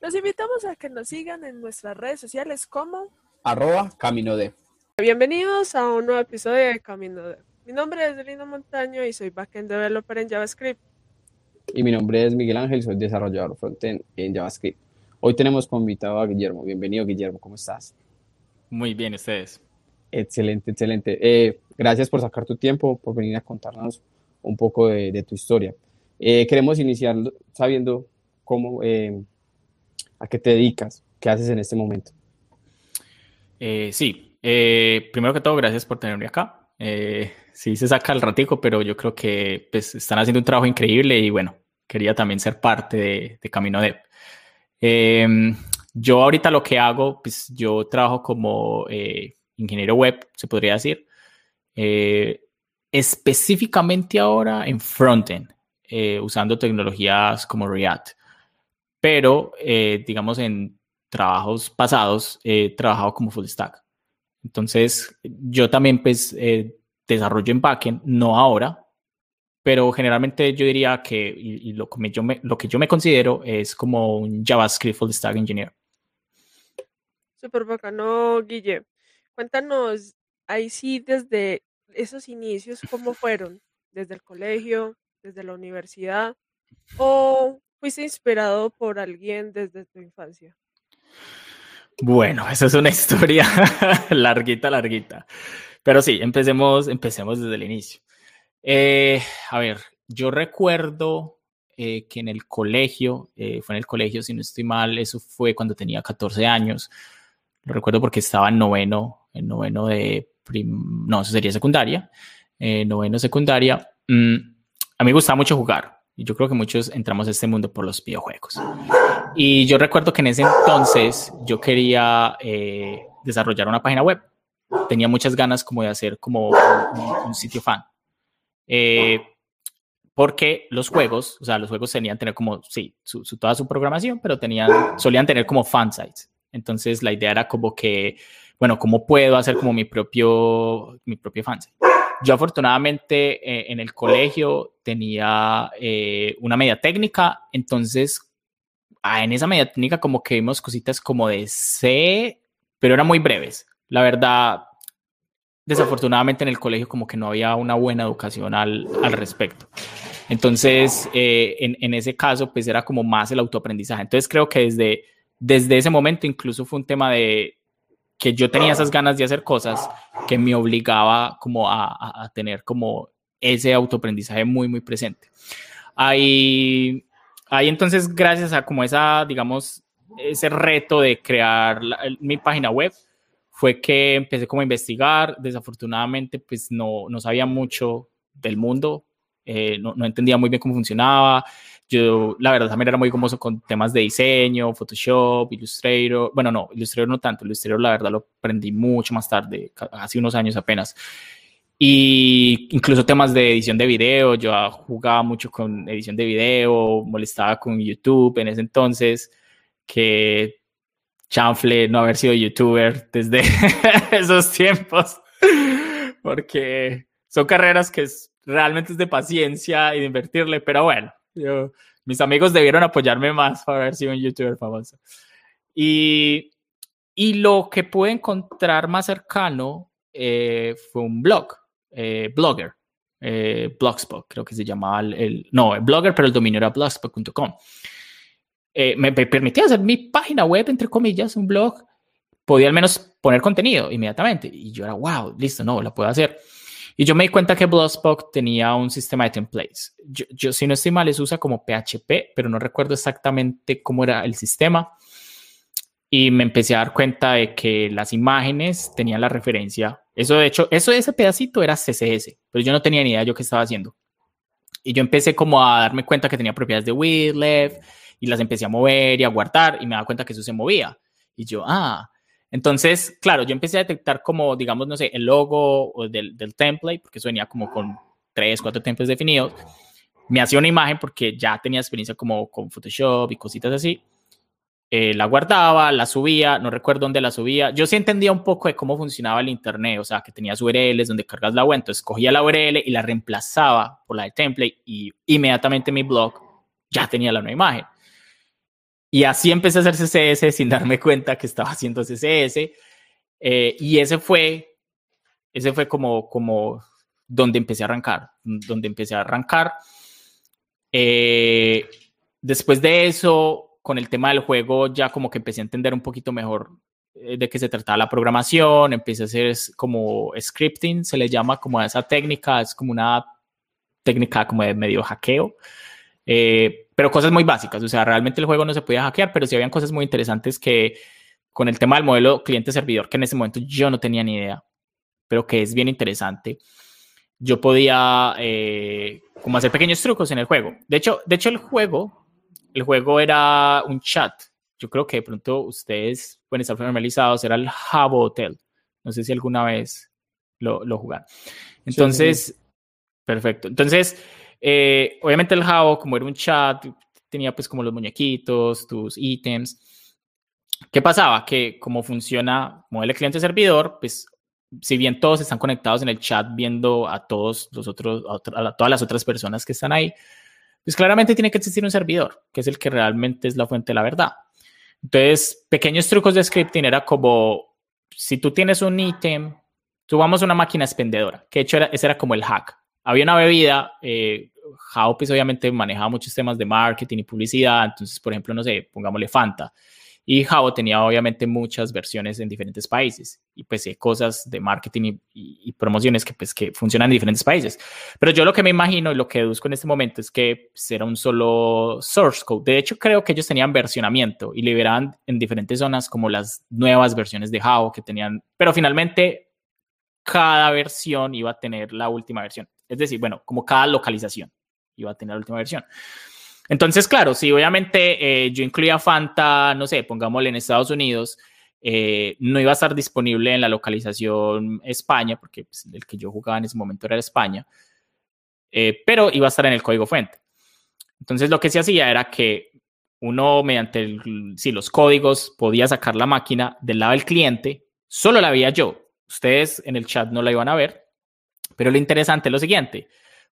Los invitamos a que nos sigan en nuestras redes sociales como arroba Camino de. Bienvenidos a un nuevo episodio de Camino de. Mi nombre es Lino Montaño y soy backend developer en JavaScript. Y mi nombre es Miguel Ángel, soy desarrollador frontend en JavaScript. Hoy tenemos como invitado a Guillermo. Bienvenido, Guillermo, ¿cómo estás? Muy bien, ustedes. Excelente, excelente. Eh, gracias por sacar tu tiempo, por venir a contarnos un poco de, tu historia. Eh, queremos iniciar sabiendo cómo, eh, a qué te dedicas, qué haces en este momento. sí, primero que todo, gracias por tenerme acá. sí, se saca el ratico, pero yo creo que pues, están haciendo un trabajo increíble y bueno, quería también ser parte de, de Camino Dev. Em, yo ahorita lo que hago, pues yo trabajo como ingeniero web, se podría decir. Eh, específicamente ahora en frontend, eh, usando tecnologías como React. Pero, eh, digamos, en trabajos pasados he trabajado como full stack. Entonces, yo también pues desarrollo en backend, no ahora, pero generalmente yo diría que y, lo, que yo me, lo que yo me considero es como un JavaScript full stack engineer. Súper bacano, Guille. Cuéntanos, ahí sí, desde esos inicios, ¿cómo fueron? ¿Desde el colegio, desde la universidad? ¿O fuiste inspirado por alguien desde tu infancia? Bueno, esa es una historia larguita, larguita. Pero sí, empecemos, empecemos desde el inicio. Eh, a ver, yo recuerdo eh, que en el colegio, eh, fue en el colegio, si no estoy mal, eso fue cuando tenía 14 años. Lo recuerdo porque estaba en noveno en noveno de, no, eso sería secundaria, noveno secundaria, mm, a mí me gustaba mucho jugar. Yo creo que muchos entramos a este mundo por los videojuegos. Y yo recuerdo que en ese entonces yo quería eh, desarrollar una página web. Tenía muchas ganas como de hacer como un, sitio fan. Eh, porque los juegos, o sea, los juegos tenían tener como, sí, toda su programación, pero tenían, solían tener como fan sites. Entonces la idea era como que bueno, ¿cómo puedo hacer como mi propio, mi propio fans? Yo afortunadamente eh, en el colegio tenía eh, una media técnica, entonces ah, en esa media técnica como que vimos cositas como de C, pero eran muy breves. La verdad, desafortunadamente en el colegio como que no había una buena educación al, al respecto. Entonces, eh, en, en, ese caso, pues era como más el autoaprendizaje. Entonces, creo que desde, desde ese momento incluso fue un tema de, que yo tenía esas ganas de hacer cosas que me obligaba como a, tener como ese autoaprendizaje muy, muy presente. Ahí, ahí entonces, gracias a como esa, digamos, ese reto de crear mi página web, fue que empecé como a investigar. Desafortunadamente, pues no, no sabía mucho del mundo, eh, no, no, entendía muy bien cómo funcionaba. Yo, la verdad, también era muy gomoso con temas de diseño, Photoshop, Illustrator. Bueno, no, Illustrator no tanto. Illustrator, la verdad, lo aprendí mucho más tarde, hace unos años apenas. Y incluso temas de edición de video. Yo jugaba mucho con edición de video, molestaba con YouTube en ese entonces, que chanfle no haber sido youtuber desde esos tiempos, porque son carreras que realmente es de paciencia y de invertirle, pero bueno, mis amigos debieron apoyarme más para haber sido un youtuber famoso. Y, lo que pude encontrar más cercano eh, fue un blog, eh, Blogger, eh, Blogspot, creo que se llamaba el, no, Blogger, pero el dominio era blogspot.com. me, me permitía hacer mi página web, entre comillas, un blog. Podía al menos poner contenido inmediatamente. Y yo era, wow, listo, no, la puedo hacer. Y yo me di cuenta que Blogspot tenía un sistema de templates. Yo, si no estoy mal, es usa como PHP, pero no recuerdo exactamente cómo era el sistema. Y me empecé a dar cuenta de que las imágenes tenían la referencia. Eso, de hecho, eso ese pedacito era CSS, pero yo no tenía ni idea de yo qué estaba haciendo. Y yo empecé como a darme cuenta que tenía propiedades de width, y las empecé a mover y a guardar, y me daba cuenta que eso se movía. Y yo, ah, entonces, claro, yo empecé a detectar como, digamos, no sé, el logo del, del template, porque eso venía como con tres, cuatro templates definidos. Me hacía una imagen porque ya tenía experiencia como con Photoshop y cositas así. Eh, la guardaba, la subía, no recuerdo dónde la subía. Yo sí entendía un poco de cómo funcionaba el Internet, o sea, que tenía URLs donde cargas la web. Entonces cogía la URL y la reemplazaba por la de template y inmediatamente mi blog ya tenía la nueva imagen. Y así empecé a hacer CSS sin darme cuenta que estaba haciendo CSS. Eh, y ese fue, ese fue como, como donde empecé a arrancar, donde empecé a arrancar. Eh, después de eso, con el tema del juego, ya como que empecé a entender un poquito mejor eh, de qué se trataba la programación, empecé a hacer como scripting, se le llama como a esa técnica, es como una técnica como de medio hackeo, eh, pero cosas muy básicas, o sea, realmente el juego no se podía hackear, pero sí habían cosas muy interesantes que con el tema del modelo cliente-servidor, que en ese momento yo no tenía ni idea, pero que es bien interesante, yo podía eh, como hacer pequeños trucos en el juego. De hecho, de hecho el juego, el juego era un chat, yo creo que de pronto ustedes pueden estar familiarizados, era el Jabo Hotel. No sé si alguna vez lo, lo jugaron. Entonces, perfecto. Entonces, eh, obviamente el Jabo, como era un chat, tenía pues como los muñequitos, tus ítems. ¿Qué pasaba? Que como funciona modelo cliente-servidor, pues si bien todos están conectados en el chat viendo a todos los otros, a, todas las otras personas que están ahí, pues claramente tiene que existir un servidor, que es el que realmente es la fuente de la verdad. Entonces, pequeños trucos de scripting era como, si tú tienes un ítem, a una máquina expendedora, que de hecho era, ese era como el hack. Había una bebida, eh, pues obviamente manejaba muchos temas de marketing y publicidad, entonces, por ejemplo, no sé, pongámosle Fanta. Y Jabo tenía obviamente muchas versiones en diferentes países y pues hay cosas de marketing y, promociones que pues que funcionan en diferentes países. Pero yo lo que me imagino y lo que deduzco en este momento es que pues, era un solo source code. De hecho, creo que ellos tenían versionamiento y liberaban en diferentes zonas como las nuevas versiones de Jabo que tenían, pero finalmente cada versión iba a tener la última versión. Es decir, bueno, como cada localización iba a tener la última versión. Entonces, claro, si obviamente eh, yo incluía Fanta, no sé, pongámosle en Estados Unidos, eh, no iba a estar disponible en la localización España, porque pues, el que yo jugaba en ese momento era España, eh, pero iba a estar en el código fuente. Entonces, lo que se hacía era que uno, mediante sí, los códigos, podía sacar la máquina del lado del cliente, solo la veía yo. Ustedes en el chat no la iban a ver, pero lo interesante es lo siguiente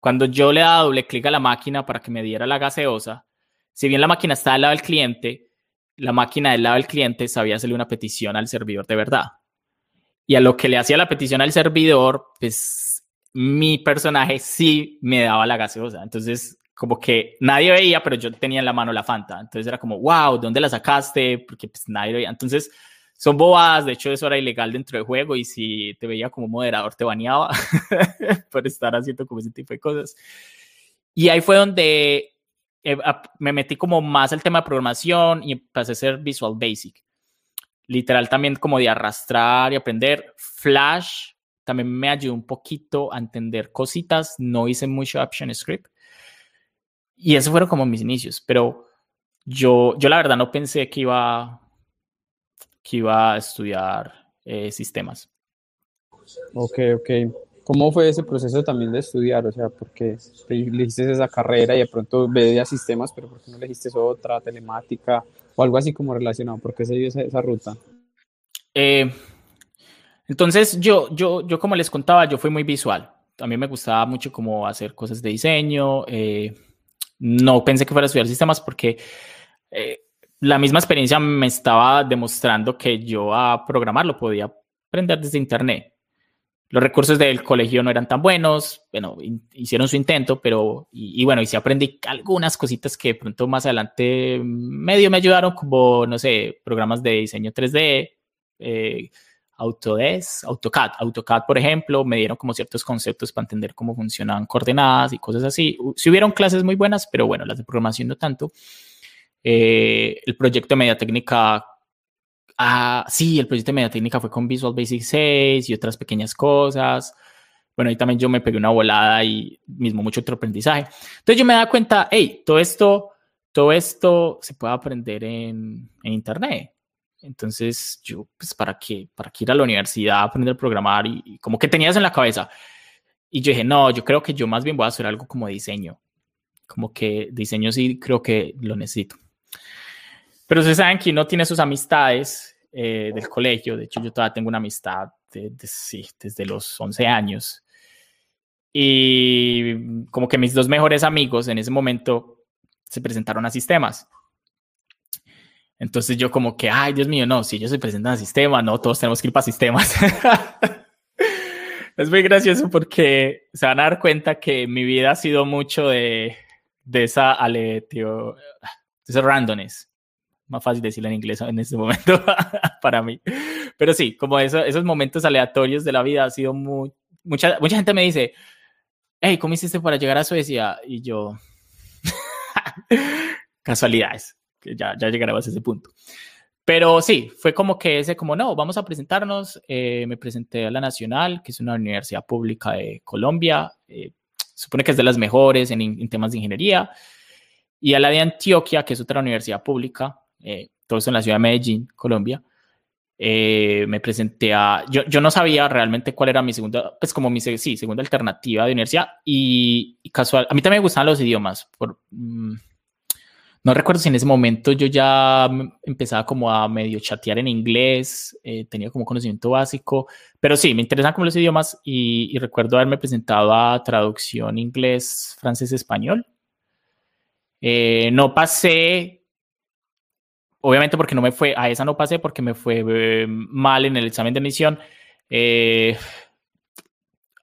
cuando yo le daba doble clic a la máquina para que me diera la gaseosa, si bien la máquina está al lado del cliente, la máquina del lado del cliente sabía hacerle una petición al servidor de verdad. Y a lo que le hacía la petición al servidor, pues mi personaje sí me daba la gaseosa. Entonces, como que nadie veía, pero yo tenía en la mano la Fanta. Entonces era como, wow, ¿de dónde la sacaste? Porque pues nadie veía. Entonces, son bobadas, de hecho eso era ilegal dentro del juego y si te veía como moderador te baneaba por estar haciendo como ese tipo de cosas. Y ahí fue donde eh, me metí como más al tema de programación y empecé a hacer Visual Basic. Literal también como de arrastrar y aprender. Flash también me ayudó un poquito a entender cositas. No hice mucho Option Script. Y esos fueron como mis inicios. Pero yo, yo la verdad no pensé que iba que iba a estudiar eh, sistemas. Ok, ok. ¿Cómo fue ese proceso también de estudiar? O sea, porque elegiste esa carrera y de pronto veías sistemas, pero ¿por qué no elegiste otra, telemática o algo así como relacionado? ¿Por qué se dio esa, ruta? Eh, entonces, yo, yo, yo como les contaba, yo fui muy visual. A mí me gustaba mucho como hacer cosas de diseño. Eh, no pensé que fuera a estudiar sistemas porque la misma experiencia me estaba demostrando que yo a programar lo podía aprender desde internet. Los recursos del colegio no eran tan buenos, bueno, hicieron su intento, pero, y, bueno, y sí aprendí algunas cositas que de pronto más adelante medio me ayudaron, como, no sé, programas de diseño 3D, eh, Autodesk, AutoCAD. AutoCAD, por ejemplo, me dieron como ciertos conceptos para entender cómo funcionaban coordenadas y cosas así. Si hubieron clases muy buenas, pero bueno, las de programación no tanto. Eh, el proyecto de media técnica, ah, sí, el proyecto de media técnica fue con Visual Basic 6 y otras pequeñas cosas. Bueno, ahí también yo me pegué una volada y mismo mucho otro aprendizaje. Entonces yo me da cuenta, hey, todo esto, todo esto se puede aprender en, en Internet. Entonces yo, pues, ¿para qué? ¿Para qué ir a la universidad a aprender a programar? Y, y como que tenías en la cabeza. Y yo dije, no, yo creo que yo más bien voy a hacer algo como diseño. Como que diseño sí creo que lo necesito. Pero ustedes saben que uno tiene sus amistades eh, del colegio. De hecho, yo todavía tengo una amistad de, sí, desde los 11 años. Y como que mis dos mejores amigos en ese momento se presentaron a sistemas. Entonces yo como que, ay, Dios mío, no, si yo soy presidente de sistema, no, todos tenemos que ir para sistemas. es muy gracioso porque se van a dar cuenta que mi vida ha sido mucho de, de esa aletio, ese randomness. Más fácil decirlo en inglés en este momento para mí. Pero sí, como eso, esos momentos aleatorios de la vida ha sido muy... Mucha, mucha gente me dice, hey, ¿cómo hiciste para llegar a Suecia? Y yo, casualidades, que ya, ya llegaremos a ese punto. Pero sí, fue como que ese, como no, vamos a presentarnos. Eh, me presenté a la Nacional, que es una universidad pública de Colombia. Eh, supone que es de las mejores en, en, temas de ingeniería. Y a la de Antioquia, que es otra universidad pública, eh, todo eso en la ciudad de Medellín, Colombia. Eh, me presenté a, yo, yo, no sabía realmente cuál era mi segunda, pues como mi sí, segunda alternativa de universidad y, y casual, a mí también me gustaban los idiomas, por, mmm, no recuerdo si en ese momento yo ya empezaba como a medio chatear en inglés, eh, tenía como conocimiento básico, pero sí, me interesan como los idiomas y, y recuerdo haberme presentado a traducción inglés, francés, español. Eh, no pasé obviamente porque no me fue, a esa no pasé porque me fue eh, mal en el examen de admisión. Eh,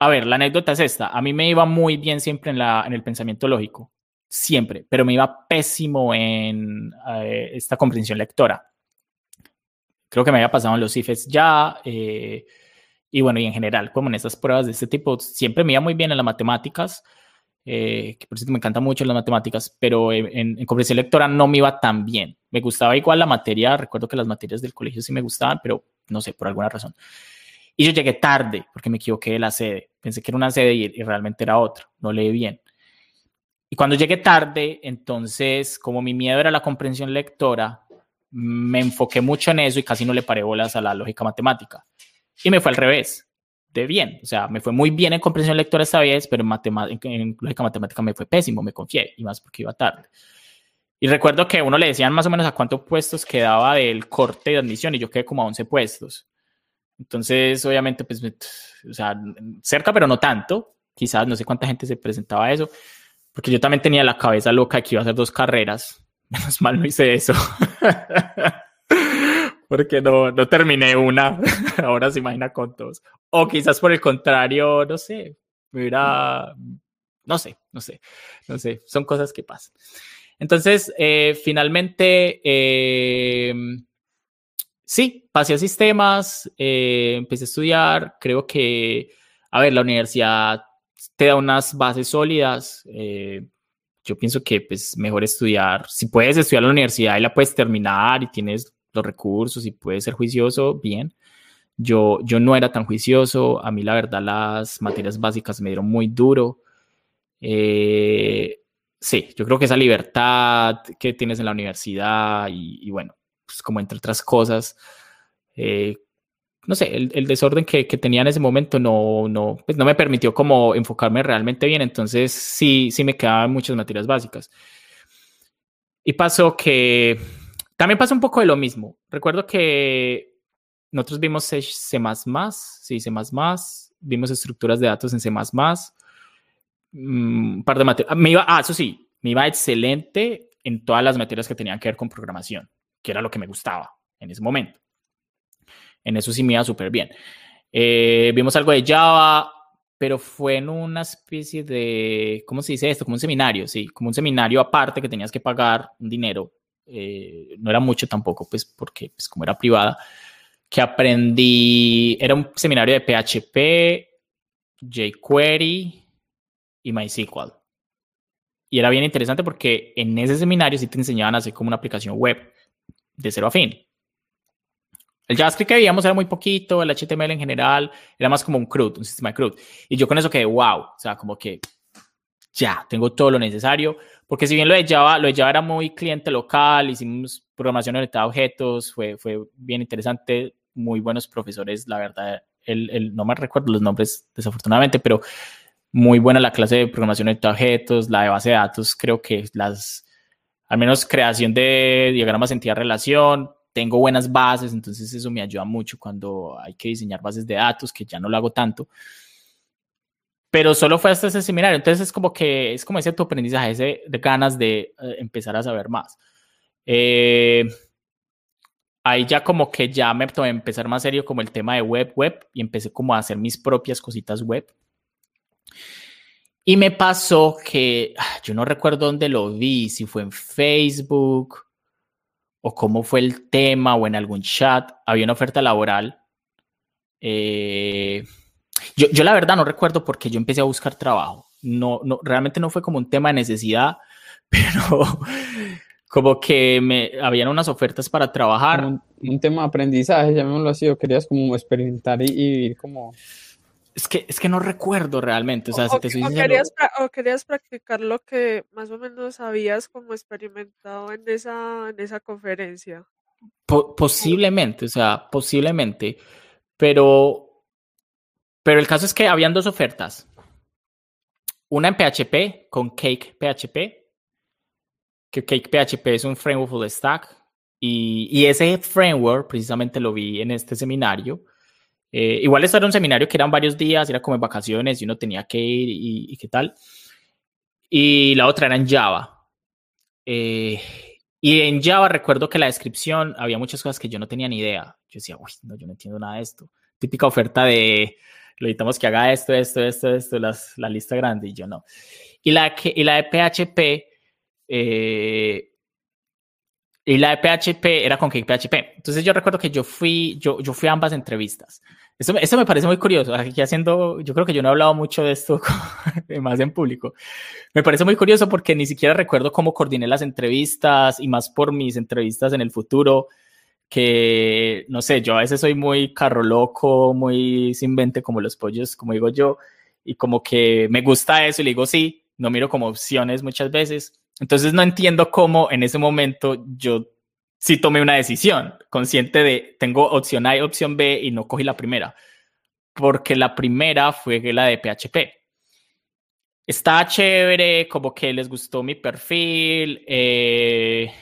a ver, la anécdota es esta. A mí me iba muy bien siempre en, la, en el pensamiento lógico, siempre, pero me iba pésimo en eh, esta comprensión lectora. Creo que me había pasado en los IFES ya. Y bueno, y en general, como en estas pruebas de este tipo, siempre me iba muy bien en las matemáticas eh, que por cierto me encanta mucho las matemáticas, pero en, en, comprensión lectora no me iba tan bien. Me gustaba igual la materia, recuerdo que las materias del colegio sí me gustaban, pero no sé, por alguna razón. Y yo llegué tarde porque me equivoqué de la sede. Pensé que era una sede y, y realmente era otra, no leí bien. Y cuando llegué tarde, entonces, como mi miedo era la comprensión lectora, me enfoqué mucho en eso y casi no le paré bolas a la lógica matemática. Y me fue al revés de bien. O sea, me fue muy bien en comprensión lectora esta vez, pero en, en, en lógica matemática me fue pésimo, me confié, y más porque iba tarde. Y recuerdo que uno le decían más o menos a cuántos puestos quedaba del corte de admisión y yo quedé como a 11 puestos. Entonces, obviamente, pues, o sea, cerca, pero no tanto. Quizás no sé cuánta gente se presentaba a eso, porque yo también tenía la cabeza loca de que iba a hacer dos carreras. Menos mal no hice eso. porque no, no terminé una. Ahora se imagina con dos. O quizás por el contrario, no sé, me hubiera, no sé, no sé, no sé, son cosas que pasan. Entonces, eh, finalmente, eh, sí, pasé a sistemas, eh, empecé a estudiar, creo que, a ver, la universidad te da unas bases sólidas. Eh, yo pienso que pues mejor estudiar, si puedes estudiar la universidad y la puedes terminar y tienes los recursos y puedes ser juicioso, bien. Yo, yo no era tan juicioso, a mí la verdad las materias básicas me dieron muy duro. Eh, sí, yo creo que esa libertad que tienes en la universidad y, y bueno, pues como entre otras cosas, eh, no sé, el, el desorden que, que, tenía en ese momento no, no, pues no me permitió como enfocarme realmente bien, entonces sí, sí me quedaban muchas materias básicas. Y pasó que también pasó un poco de lo mismo. Recuerdo que nosotros vimos C, sí, C++, vimos estructuras de datos en C++, mm, un par de materias. Me iba, ah, eso sí, me iba excelente en todas las materias que tenían que ver con programación, que era lo que me gustaba en ese momento. En eso sí me iba súper bien. Eh, vimos algo de Java, pero fue en una especie de, ¿cómo se dice esto? Como un seminario, sí, como un seminario aparte que tenías que pagar un dinero. Eh, no era mucho tampoco, pues porque pues, como era privada, que aprendí, era un seminario de PHP, jQuery y MySQL. Y era bien interesante porque en ese seminario sí te enseñaban a hacer como una aplicación web de cero a fin. El JavaScript que veíamos era muy poquito, el HTML en general era más como un CRUD, un sistema de CRUD. Y yo con eso quedé wow, o sea, como que ya, tengo todo lo necesario. Porque si bien lo de Java, lo de Java era muy cliente local, hicimos programación orientada a objetos, fue, fue bien interesante, muy buenos profesores, la verdad, el, el, no me recuerdo los nombres desafortunadamente, pero muy buena la clase de programación a objetos, la de base de datos, creo que las, al menos creación de diagramas entidad relación, tengo buenas bases, entonces eso me ayuda mucho cuando hay que diseñar bases de datos, que ya no lo hago tanto. Pero solo fue hasta ese seminario, entonces es como que es como ese tu aprendizaje, ese de ganas de eh, empezar a saber más. Eh, ahí ya como que ya me tomé empezar más serio como el tema de web, web, y empecé como a hacer mis propias cositas web. Y me pasó que ah, yo no recuerdo dónde lo vi, si fue en Facebook o cómo fue el tema o en algún chat, había una oferta laboral. Eh, yo, yo, la verdad no recuerdo porque yo empecé a buscar trabajo. No, no, realmente no fue como un tema de necesidad, pero como que me habían unas ofertas para trabajar. Un, tema de aprendizaje, llamémoslo así, o querías como experimentar y, vivir como... Es que, es que no recuerdo realmente, o sea, si te o, querías, o querías practicar lo que más o menos habías como experimentado en esa, en esa conferencia. posiblemente, o sea, posiblemente, pero, pero el caso es que habían dos ofertas. Una en PHP con Cake PHP que Cake PHP es un framework full stack y, y, ese framework precisamente lo vi en este seminario. Eh, igual esto era un seminario que eran varios días, era como en vacaciones y uno tenía que ir y, qué tal. Y la otra era en Java. Eh, y en Java recuerdo que la descripción había muchas cosas que yo no tenía ni idea. Yo decía, uy, no, yo no entiendo nada de esto. Típica oferta de, lo necesitamos que haga esto, esto, esto, esto, las, la lista grande y yo no. Y la, que, y la de PHP eh, y la de PHP era con PHP. Entonces yo recuerdo que yo fui, yo, yo fui a ambas entrevistas. Eso, eso me parece muy curioso. Aquí haciendo, yo creo que yo no he hablado mucho de esto más en público. Me parece muy curioso porque ni siquiera recuerdo cómo coordiné las entrevistas y más por mis entrevistas en el futuro que, no sé, yo a veces soy muy carro loco, muy sin mente como los pollos, como digo yo, y como que me gusta eso y le digo sí, no miro como opciones muchas veces entonces no entiendo cómo en ese momento yo sí tomé una decisión, consciente de tengo opción A y opción B y no cogí la primera, porque la primera fue la de PHP. Está chévere, como que les gustó mi perfil. Eh,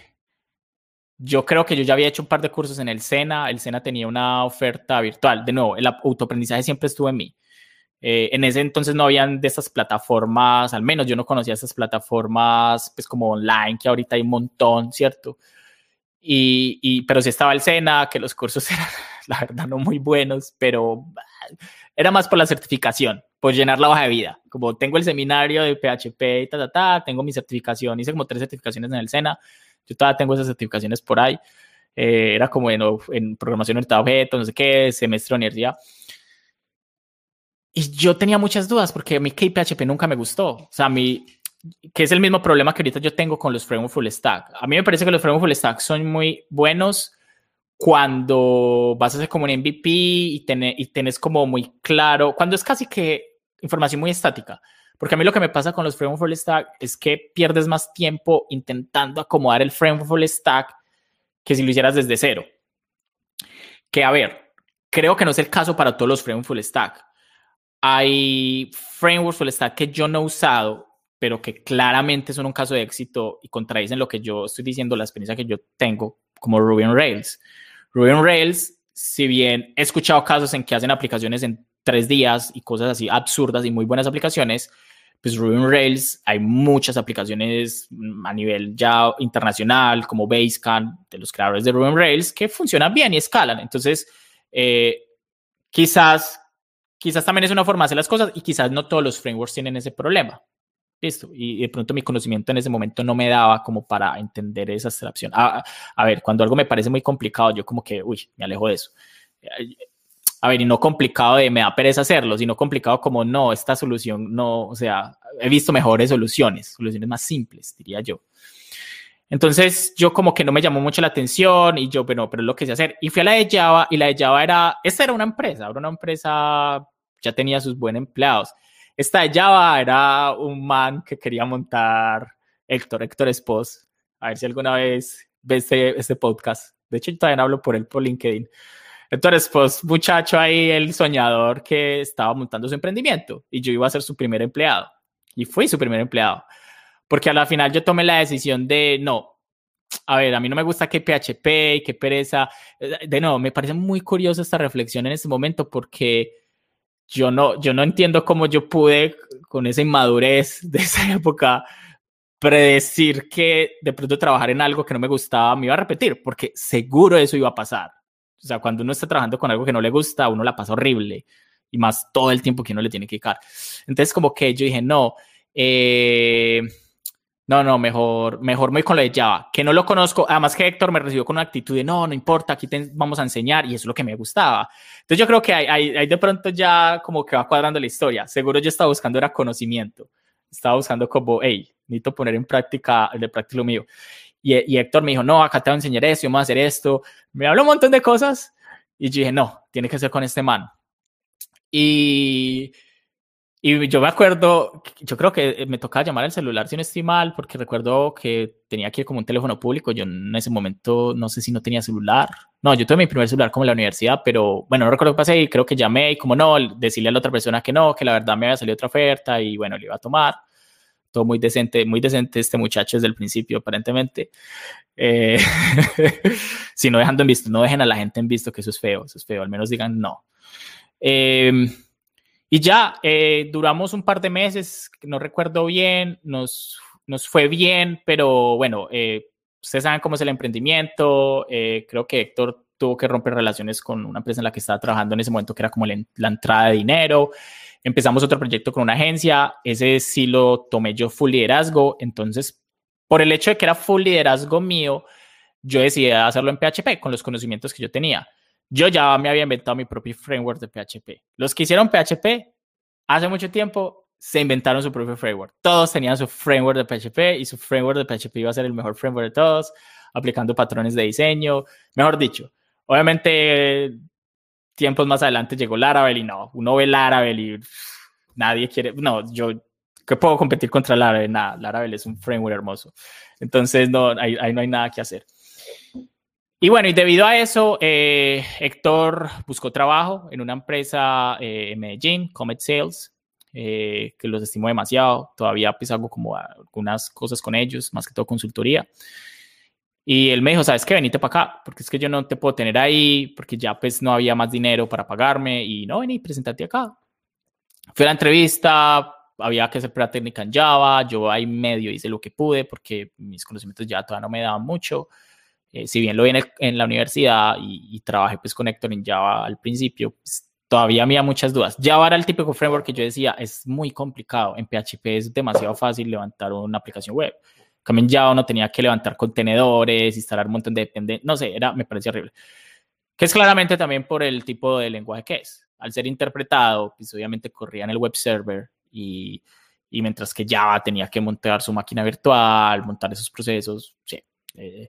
yo creo que yo ya había hecho un par de cursos en el SENA. El SENA tenía una oferta virtual. De nuevo, el autoaprendizaje siempre estuvo en mí. Eh, en ese entonces no habían de esas plataformas, al menos yo no conocía esas plataformas pues como online, que ahorita hay un montón, ¿cierto? Y, y, pero sí estaba el SENA, que los cursos eran, la verdad, no muy buenos, pero era más por la certificación, por llenar la hoja de vida. Como tengo el seminario de PHP y ta, ta, ta, tengo mi certificación, hice como tres certificaciones en el SENA, yo todavía tengo esas certificaciones por ahí. Eh, era como en, en programación orientada a objetos, no sé qué, semestre de universidad. Y yo tenía muchas dudas porque a mí KPHP nunca me gustó. O sea, a mí, que es el mismo problema que ahorita yo tengo con los frameworks full stack. A mí me parece que los frameworks full stack son muy buenos cuando vas a hacer como un MVP y, tenés, y tenés como muy claro, cuando es casi que información muy estática. Porque a mí lo que me pasa con los frameworks full stack es que pierdes más tiempo intentando acomodar el framework full stack que si lo hicieras desde cero. Que a ver, creo que no es el caso para todos los frameworks full stack hay frameworks full stack que yo no he usado, pero que claramente son un caso de éxito y contradicen lo que yo estoy diciendo, la experiencia que yo tengo, como Ruby on Rails. Ruby on Rails, si bien he escuchado casos en que hacen aplicaciones en tres días y cosas así absurdas y muy buenas aplicaciones, pues Ruby on Rails hay muchas aplicaciones a nivel ya internacional, como Basecamp, de los creadores de Ruby on Rails, que funcionan bien y escalan. Entonces, eh, quizás quizás también es una forma de hacer las cosas y quizás no todos los frameworks tienen ese problema. Listo. Y de pronto mi conocimiento en ese momento no me daba como para entender esa abstracción. A, a ver, cuando algo me parece muy complicado, yo como que, uy, me alejo de eso. A ver, y no complicado de me da pereza hacerlo, sino complicado como no, esta solución no, o sea, he visto mejores soluciones, soluciones más simples, diría yo. Entonces yo como que no me llamó mucho la atención y yo, pero, pero es lo que sé hacer. Y fui a la de Java y la de Java era, esta era una empresa, era una empresa, ya tenía sus buenos empleados. Esta de Java era un man que quería montar Héctor, Héctor Espos. A ver si alguna vez ve este, este podcast. De hecho, yo todavía hablo por él por LinkedIn. Héctor Espos, muchacho ahí, el soñador que estaba montando su emprendimiento y yo iba a ser su primer empleado. Y fui su primer empleado. Porque a la final yo tomé la decisión de no. A ver, a mí no me gusta que PHP y que pereza. De nuevo, me parece muy curiosa esta reflexión en este momento porque yo no, yo no entiendo cómo yo pude, con esa inmadurez de esa época, predecir que de pronto trabajar en algo que no me gustaba me iba a repetir, porque seguro eso iba a pasar. O sea, cuando uno está trabajando con algo que no le gusta, uno la pasa horrible y más todo el tiempo que uno le tiene que dedicar. Entonces, como que yo dije, no, eh, no, no, mejor, mejor me voy con lo de Java, que no lo conozco. Además que Héctor me recibió con una actitud de no, no importa, aquí vamos a enseñar y eso es lo que me gustaba. Entonces yo creo que hay, de pronto ya como que va cuadrando la historia. Seguro yo estaba buscando era conocimiento. Estaba buscando como, hey, necesito poner en práctica, de práctica lo mío. Y, y, Héctor me dijo, no, acá te voy a enseñar esto, voy a hacer esto. Me habló un montón de cosas y yo dije, no, tiene que ser con este man. Y y yo me acuerdo, yo creo que eh, me tocaba llamar al celular si no estoy mal, porque recuerdo que tenía que ir como un teléfono público. Yo en ese momento no sé si no tenía celular. No, yo tuve mi primer celular como en la universidad, pero bueno, no recuerdo qué pasé y creo que llamé y como no, decirle a la otra persona que no, que la verdad me había salido otra oferta y bueno, le iba a tomar. Todo muy decente, muy decente este muchacho desde el principio, aparentemente. Eh, si no dejando en visto, no dejen a la gente en visto que eso es feo, eso es feo, al menos digan no. Eh, y ya eh, duramos un par de meses, no recuerdo bien, nos, nos fue bien, pero bueno, eh, ustedes saben cómo es el emprendimiento. Creo que Héctor tuvo que romper relaciones con una empresa en la que estaba trabajando en ese momento, que era como la entrada de dinero. Empezamos otro proyecto con una agencia, ese sí lo tomé yo full liderazgo, entonces por el hecho de que era full liderazgo mío, yo decidí hacerlo en PHP con los conocimientos que yo tenía. Yo ya me había inventado mi propio framework de PHP. Los que hicieron PHP hace mucho tiempo se inventaron su propio framework. Todos tenían su framework de PHP y su framework de PHP iba a ser el mejor framework de todos, aplicando patrones de diseño. Mejor dicho, obviamente tiempos más adelante llegó Laravel y no, uno ve Laravel y nadie quiere, no, yo que puedo competir contra Laravel, nada, Laravel es un framework hermoso. Entonces no, ahí no hay nada que hacer. Y bueno, y debido a eso, eh, Héctor buscó trabajo en una empresa eh, en Medellín, Comet Sales, eh, que los estimo demasiado. Todavía pues hago como algunas cosas con ellos, más que todo consultoría. Y él me dijo, ¿sabes qué? Venite para acá, porque es que yo no te puedo tener ahí, porque ya pues no había más dinero para pagarme y no, vení, presentate acá. Fui a la entrevista, había que hacer prueba técnica en Java, yo ahí medio hice lo que pude, porque mis conocimientos ya todavía no me daban mucho. Eh, si bien lo vi en, la universidad y, trabajé pues con Héctor en Java al principio, pues, todavía había muchas dudas. Java era el típico framework que yo decía, es muy complicado. En PHP es demasiado fácil levantar una aplicación web. Como en Java no tenía que levantar contenedores, instalar un montón de dependencias, no sé, era, me parecía horrible. Que es claramente también por el tipo de lenguaje que es. Al ser interpretado, pues obviamente corría en el web server y, y mientras que Java tenía que montar su máquina virtual, montar esos procesos, sí. Eh,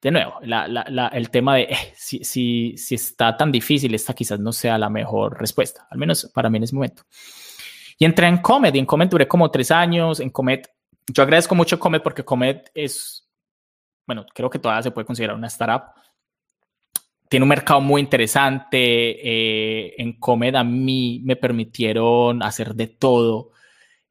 de nuevo, el tema de eh, si, si, si, está tan difícil, esta quizás no sea la mejor respuesta, al menos para mí en ese momento. Y entré en Comet, y en Comet duré como tres años. En Comet, yo agradezco mucho Comet porque Comet es, bueno, creo que todavía se puede considerar una startup. Tiene un mercado muy interesante. Eh, en Comet a mí me permitieron hacer de todo.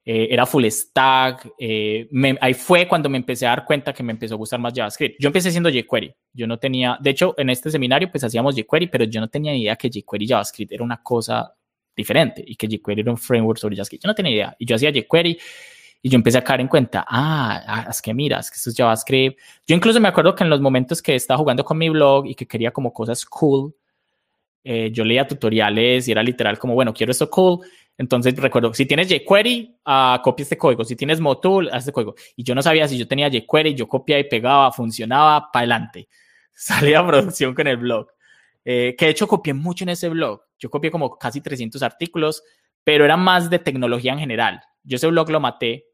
Eh, era full stack. Eh, ahí fue cuando me empecé a dar cuenta que me empezó a gustar más JavaScript. Yo empecé siendo jQuery. Yo no tenía, de hecho, en este seminario pues hacíamos jQuery, pero yo no tenía idea que jQuery y JavaScript era una cosa diferente y que jQuery era un framework sobre JavaScript. Yo no tenía idea. Y yo hacía jQuery y yo empecé a caer en cuenta, ah, ah es que mira, es que esto es JavaScript. Yo incluso me acuerdo que en los momentos que estaba jugando con mi blog y que quería como cosas cool, eh, yo leía tutoriales y era literal como, bueno, quiero esto cool entonces recuerdo, si tienes jQuery, uh, copia este código. Si tienes Motul, haz este código. Y yo no sabía si yo tenía jQuery, yo copiaba y pegaba, funcionaba para adelante. Salía a producción con el blog. Eh, que de hecho copié mucho en ese blog. Yo copié como casi 300 artículos, pero era más de tecnología en general. Yo ese blog lo maté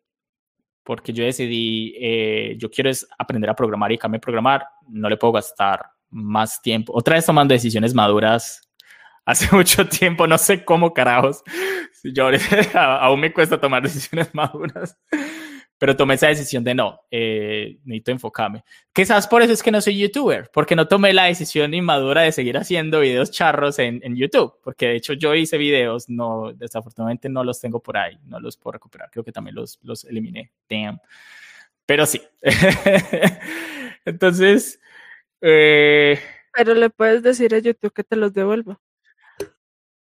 porque yo decidí, eh, yo quiero es aprender a programar y cambiar programar. No le puedo gastar más tiempo. Otra vez tomando decisiones maduras hace mucho tiempo, no sé cómo carajos. Yo aún me cuesta tomar decisiones maduras, pero tomé esa decisión de no, eh, necesito enfocarme. Quizás por eso es que no soy youtuber, porque no tomé la decisión inmadura de seguir haciendo videos charros en, en YouTube, porque de hecho yo hice videos, no, desafortunadamente no los tengo por ahí, no los puedo recuperar, creo que también los, los eliminé, damn. Pero sí. Entonces... Eh, pero le puedes decir a YouTube que te los devuelva.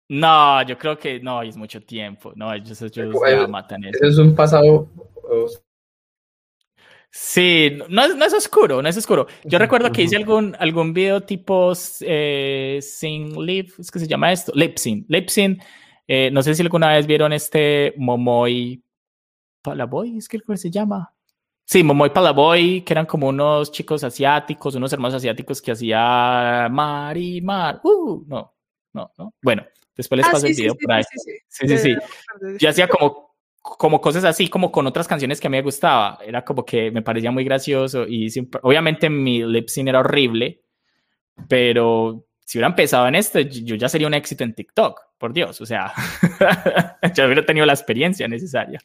No, yo creo que no, es mucho tiempo. No, ellos, ellos ya matan eso. Eso es un pasado Sí, no es, no es oscuro, no es oscuro. Yo recuerdo que hice algún, algún video tipo eh, Sing Lip, es que se llama esto, Lipsin. Lipsin, eh, no sé si alguna vez vieron este Momoy Palaboy, es que ¿cómo se llama? Sí, Momoy Palaboy, que eran como unos chicos asiáticos, unos hermanos asiáticos que hacía Mar y Mar. Uh, no, no, no. Bueno, después les Ah, paso sí, el video sí, por ahí. sí, sí, Sí, sí, Yo hacía como, como cosas así, como con otras canciones que a mí me gustaba. Era como que me parecía muy gracioso y siempre- obviamente mi lip sync era horrible, pero si hubiera empezado en esto, yo ya sería un éxito en TikTok, por Dios. O sea, ya hubiera tenido la experiencia necesaria.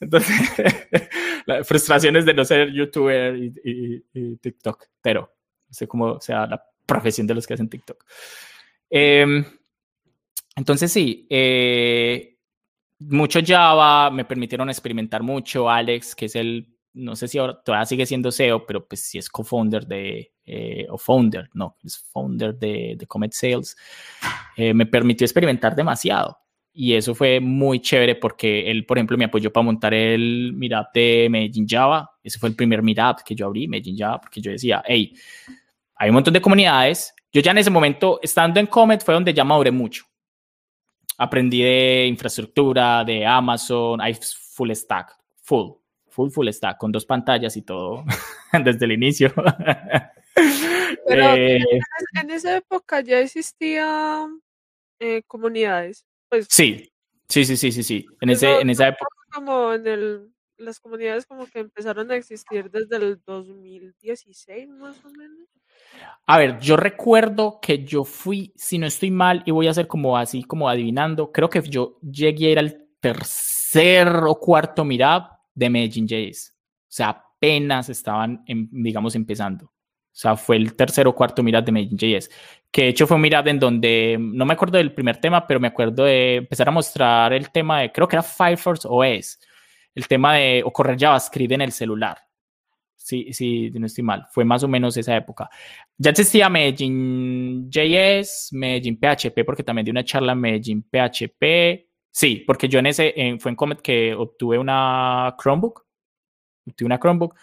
Entonces, las frustraciones de no ser youtuber y, y- y TikTok, pero no sé cómo sea la profesión de los que hacen TikTok. Em, entonces sí, eh, mucho Java, me permitieron experimentar mucho. Alex, que es el, no sé si ahora todavía sigue siendo SEO, pero pues sí es co-founder de, eh, o founder, no, es founder de, de Comet Sales, eh, me permitió experimentar demasiado. Y eso fue muy chévere porque él, por ejemplo, me apoyó para montar el Meetup de Medellín Java. Ese fue el primer Meetup que yo abrí, Medellín Java, porque yo decía, hey, hay un montón de comunidades. Yo ya en ese momento, estando en Comet, fue donde ya maduré mucho. Aprendí de infraestructura, de Amazon, hay full stack, full, full, full stack, con dos pantallas y todo desde el inicio. Pero- Eh, En esa época ya existían eh, comunidades. Pues sí, sí, sí, sí, sí, sí. En, ese, en esa época. como en el las comunidades como que empezaron a existir desde el 2016 más o menos. A ver, yo recuerdo que yo fui, si no estoy mal, y voy a hacer como así, como adivinando, creo que yo llegué a ir al tercer o cuarto Meetup de Medellín JS. O sea, apenas estaban, em- digamos, empezando. O sea, fue el tercer o cuarto Meetup de Medellín JS. Que de hecho fue un Meetup en donde, no me acuerdo del primer tema, pero me acuerdo de empezar a mostrar el tema de, creo que era Firefox OS, el tema de, o correr JavaScript en el celular. Sí, sí, no estoy mal. Fue más o menos esa época. Ya existía Medellín JS, Medellín PHP, porque también di una charla en Medellín PHP. Sí, porque yo en ese, en- fue en Comet que obtuve una Chromebook. Obtuve una Chromebook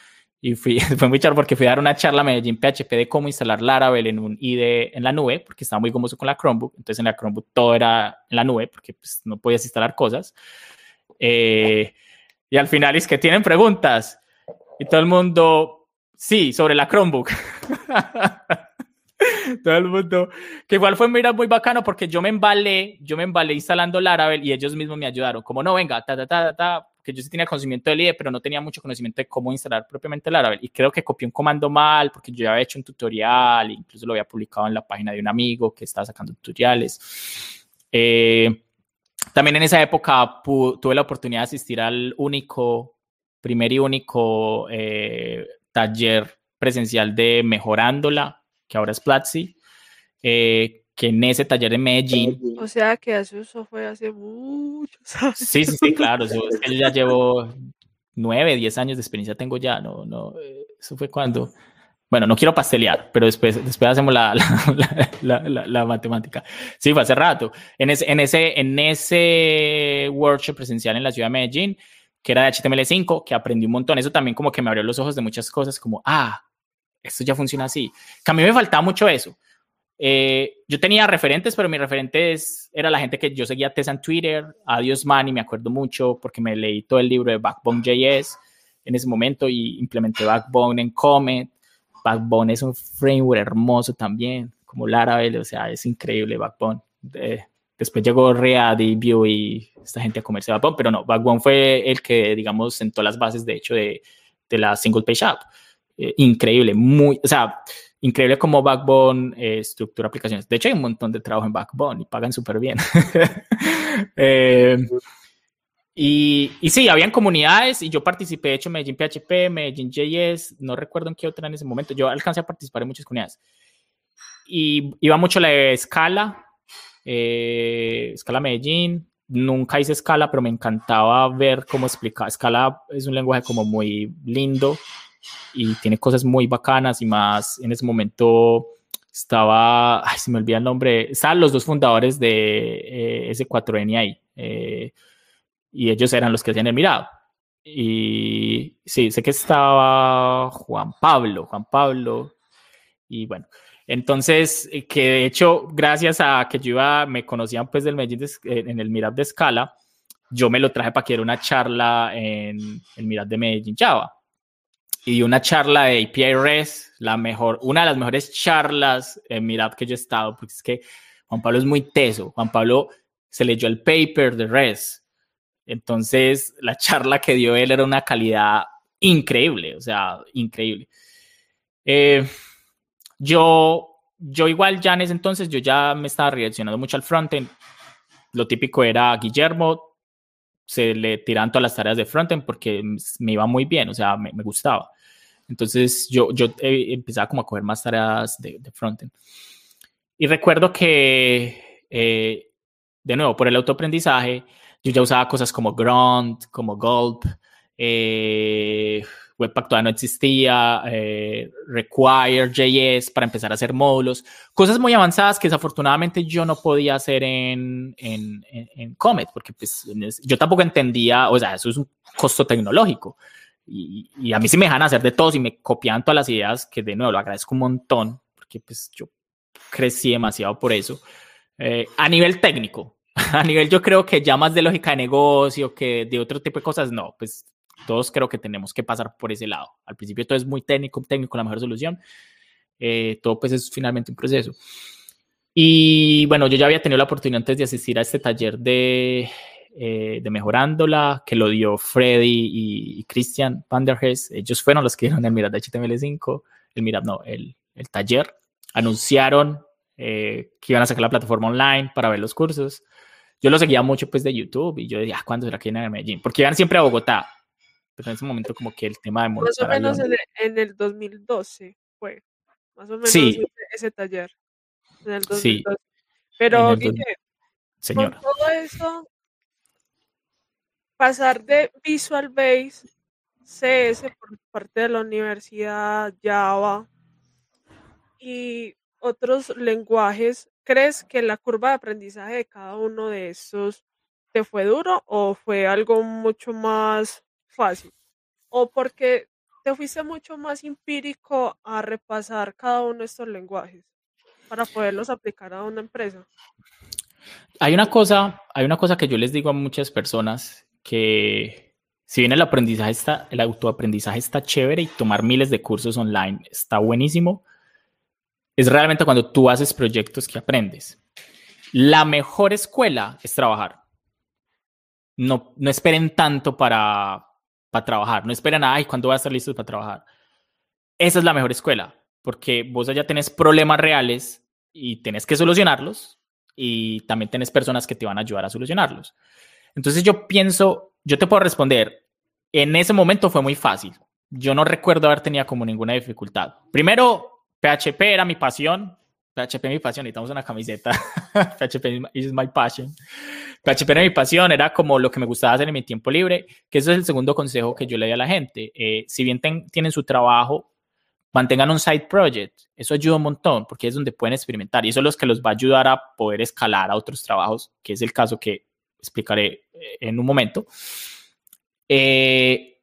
y fui, fue muy charla porque fui a dar una charla a Medellín PHP de cómo instalar Laravel en un IDE en la nube, porque estaba muy gomoso con la Chromebook. Entonces en la Chromebook todo era en la nube, porque pues, no podías instalar cosas. Eh, y al final es que tienen preguntas. Y todo el mundo, sí, sobre la Chromebook. todo el mundo, que igual fue mira muy bacano porque yo me embalé, yo me embalé instalando Laravel y ellos mismos me ayudaron. Como no, venga, ta, ta, ta, ta, que yo sí tenía conocimiento del IDE, pero no tenía mucho conocimiento de cómo instalar propiamente Laravel. Y creo que copié un comando mal porque yo ya había hecho un tutorial, incluso lo había publicado en la página de un amigo que estaba sacando tutoriales. Eh, también en esa época tuve la oportunidad de asistir al único, primer y único eh, taller presencial de Mejorándola, que ahora es Platzi, eh, que en ese taller en Medellín, O sea que eso, eso fue hace muchos años. sí, sí, sí, claro, eso, yo ya llevo nueve, diez años de experiencia tengo ya, no, no, eso fue cuando, bueno, no quiero pastelear, pero después, después hacemos la, la, la, la, la matemática. Sí, fue hace rato. En ese, en, ese, en ese workshop presencial en la ciudad de Medellín, que era de HTML5, que aprendí un montón. Eso también como que me abrió los ojos de muchas cosas, como, ah, esto ya funciona así. Que a mí me faltaba mucho eso. Eh, yo tenía referentes, pero mi referentes era la gente que yo seguía Tessa en Twitter, Adiós Manny, me acuerdo mucho porque me leí todo el libro de Backbone.js en ese momento y implementé Backbone en Comet. Backbone es un framework hermoso también, como Laravel, o sea, es increíble Backbone. De- después llegó React y Vue y esta gente a comerse Backbone, pero no, Backbone fue el que, digamos, sentó las bases, de hecho, de, de la single page app. Eh, increíble, muy, o sea, increíble como Backbone eh, estructura aplicaciones. De hecho, hay un montón de trabajo en Backbone y pagan súper bien. Eh, y, y sí, habían comunidades y yo participé, de hecho, Medellín PHP, Medellín JS, no recuerdo en qué otra en ese momento. Yo alcancé a participar en muchas comunidades. Y iba mucho la de Scala, eh, Scala Medellín. Nunca hice Scala, pero me encantaba ver cómo explicar. Scala es un lenguaje como muy lindo y tiene cosas muy bacanas y más en ese momento estaba, ay, se me olvida el nombre, estaban los dos fundadores de eh, S4N ahí eh, y ellos eran los que hacían el mirado. y sí, sé que estaba Juan Pablo, Juan Pablo, y bueno, entonces, eh, que de hecho, gracias a que yo iba, me conocían pues del Medellín eh, en el Mirad de Escala, yo me lo traje para que era una charla en el Mirad de Medellín Java. Y una charla de API REST, la mejor, una de las mejores charlas en Mirad que yo he estado, porque es que Juan Pablo es muy teso. Juan Pablo se leyó el paper de REST. Entonces, la charla que dio él era una calidad increíble, o sea, increíble. Eh, yo, yo igual ya en ese entonces, yo ya me estaba reaccionando mucho al frontend. Lo típico era Guillermo, se le tiran todas las tareas de frontend porque me iba muy bien, o sea, me, me gustaba. Entonces yo, yo eh, empezaba como a coger más tareas de, de frontend. Y recuerdo que, eh, de nuevo, por el autoaprendizaje, yo ya usaba cosas como Grunt, como Gulp, eh, Webpack todavía no existía, eh, Require.js para empezar a hacer módulos, cosas muy avanzadas que desafortunadamente yo no podía hacer en, en, en, Comet, porque pues, yo tampoco entendía, o sea, eso es un costo tecnológico. Y, y, a mí sí me dejan hacer de todo y me copian todas las ideas, que de nuevo lo agradezco un montón, porque pues yo crecí demasiado por eso. Eh, a nivel técnico, a nivel yo creo que ya más de lógica de negocio que de otro tipo de cosas, no, pues todos creo que tenemos que pasar por ese lado. Al principio todo es muy técnico, técnico, la mejor solución. Eh, todo pues es finalmente un proceso. Y bueno, yo ya había tenido la oportunidad antes de asistir a este taller de, eh, de Mejorándola, que lo dio Freddy y, Christian Vanderhees. Ellos fueron los que dieron el Mirad HTML5, el Mirad no, el, el taller. Anunciaron eh, que iban a sacar la plataforma online para ver los cursos. Yo lo seguía mucho pues de YouTube y yo decía, ah, ¿cuándo será que vienen a Medellín? Porque iban siempre a Bogotá pero en ese momento como que el tema de Más o menos en el, en el, 2012 fue, más o menos ese, ese, taller, en el 2012. Sí. Pero, Guille, con todo eso, pasar de Visual Base, CS por parte de la universidad, Java y otros lenguajes, ¿crees que la curva de aprendizaje de cada uno de estos te fue duro o fue algo mucho más fácil? ¿O porque te fuiste mucho más empírico a repasar cada uno de estos lenguajes para poderlos aplicar a una empresa? Hay una cosa, hay una cosa que yo les digo a muchas personas que si bien el aprendizaje está, el autoaprendizaje está chévere y tomar miles de cursos online está buenísimo, es realmente cuando tú haces proyectos que aprendes. La mejor escuela es trabajar. No, no esperen tanto para, para trabajar. No esperen, ay, ¿cuándo va a estar listo para trabajar? Esa es la mejor escuela, porque vos ya tenés problemas reales y tenés que solucionarlos y también tenés personas que te van a ayudar a solucionarlos. Entonces yo pienso, yo te puedo responder, en ese momento fue muy fácil. Yo no recuerdo haber tenido como ninguna dificultad. Primero, PHP era mi pasión. PHP mi pasión, necesitamos una camiseta. PHP is my passion. PHP era mi pasión, era como lo que me gustaba hacer en mi tiempo libre, que eso es el segundo consejo que yo le doy a la gente. Eh, si bien tienen su trabajo, mantengan un side project. Eso ayuda un montón porque es donde pueden experimentar y eso es lo que los va a ayudar a poder escalar a otros trabajos, que es el caso que explicaré eh, en un momento. Eh,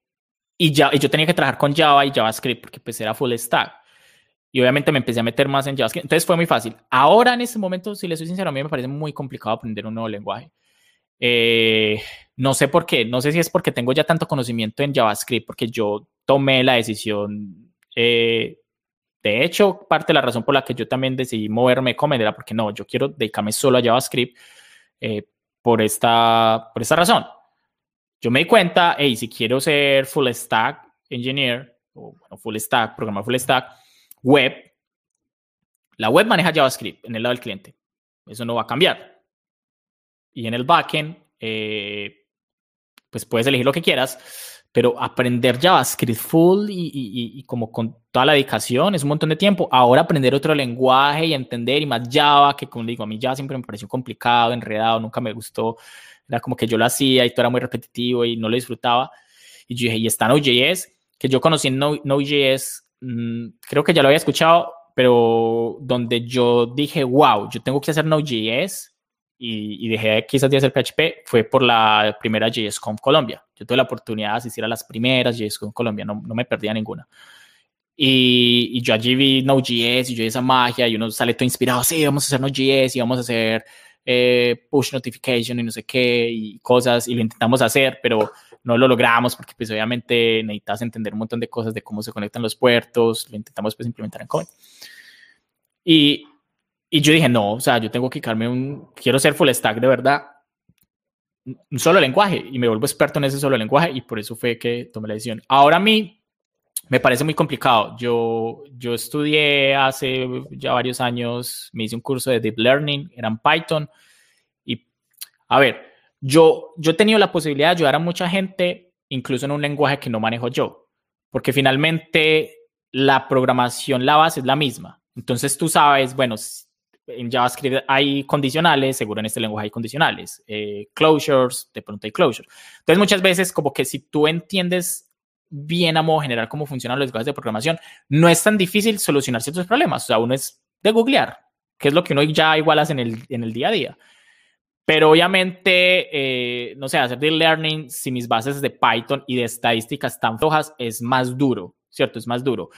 y, ya, y yo tenía que trabajar con Java y JavaScript porque pues era full stack. Y obviamente me empecé a meter más en JavaScript. Entonces fue muy fácil. Ahora en este momento, si les soy sincero, a mí me parece muy complicado aprender un nuevo lenguaje. Eh, no sé por qué, no sé si es porque tengo ya tanto conocimiento en JavaScript, porque yo tomé la decisión. Eh, de hecho, parte de la razón por la que yo también decidí moverme Comet era porque no, yo quiero dedicarme solo a JavaScript eh, por, esta, por esta razón. Yo me di cuenta, hey, si quiero ser full stack engineer, o full stack, programar full stack, web, la web maneja JavaScript en el lado del cliente. Eso no va a cambiar y en el backend, eh, pues puedes elegir lo que quieras, pero aprender JavaScript full y, como con toda la dedicación es un montón de tiempo. Ahora aprender otro lenguaje y entender y más Java, que como digo, a mí Java siempre me pareció complicado, enredado, nunca me gustó. Era como que yo lo hacía y todo era muy repetitivo y no lo disfrutaba. Y yo dije, y está Node.js, que yo conocí en Node.js, mmm, creo que ya lo había escuchado, pero donde yo dije, wow, yo tengo que hacer Node.js y, dejé quizás de hacer PHP fue por la primera JSConf Colombia, Yo tuve la oportunidad de asistir a las primeras JSCon en Colombia, no, no me perdía ninguna. Y, y, yo allí vi Node.js y yo vi esa magia y uno sale todo inspirado, sí, vamos a hacer Node.js y vamos a hacer eh, push notification y no sé qué y cosas y lo intentamos hacer, pero no lo logramos porque pues obviamente necesitas entender un montón de cosas de cómo se conectan los puertos, lo intentamos pues implementar en Code. Y, y yo dije, no, o sea, yo tengo que quitarme un, quiero ser full stack de verdad, un solo lenguaje y me vuelvo experto en ese solo lenguaje y por eso fue que tomé la decisión. Ahora a mí me parece muy complicado. Yo, yo estudié hace ya varios años, me hice un curso de Deep Learning, era Python. Y, a ver, yo, yo he tenido la posibilidad de ayudar a mucha gente, incluso en un lenguaje que no manejo yo, porque finalmente la programación, la base es la misma. Entonces tú sabes, bueno, en JavaScript hay condicionales, seguro en este lenguaje hay condicionales, eh, closures, de pronto hay closures. Entonces muchas veces como que si tú entiendes bien a modo general cómo funcionan los lenguajes de programación, no es tan difícil solucionar ciertos problemas. O sea, uno es de googlear, que es lo que uno ya igual hace en el, en el día a día. Pero obviamente, eh, no sé, hacer deep learning si mis bases de Python y de estadísticas están flojas es más duro, ¿cierto? Es más duro.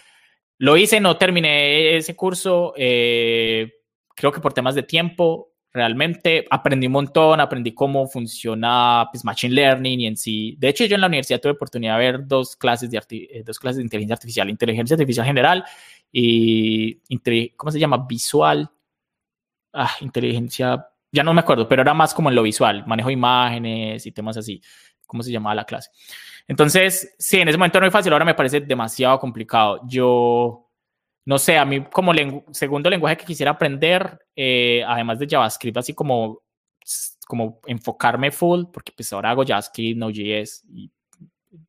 Lo hice, no terminé ese curso, eh, creo que por temas de tiempo, realmente aprendí un montón, aprendí cómo funciona pues, Machine Learning y en sí. De hecho, yo en la universidad tuve oportunidad de ver dos clases de, eh, dos clases de inteligencia artificial, inteligencia artificial general y, ¿cómo se llama? Visual. Ah, inteligencia, ya no me acuerdo, pero era más como en lo visual, manejo de imágenes y temas así. ¿Cómo se llamaba la clase? Entonces, sí, en ese momento no es fácil, ahora me parece demasiado complicado. Yo no sé, a mí como segundo lenguaje que quisiera aprender, eh, además de JavaScript, así como, como enfocarme full, porque pues ahora hago JavaScript, Node.js y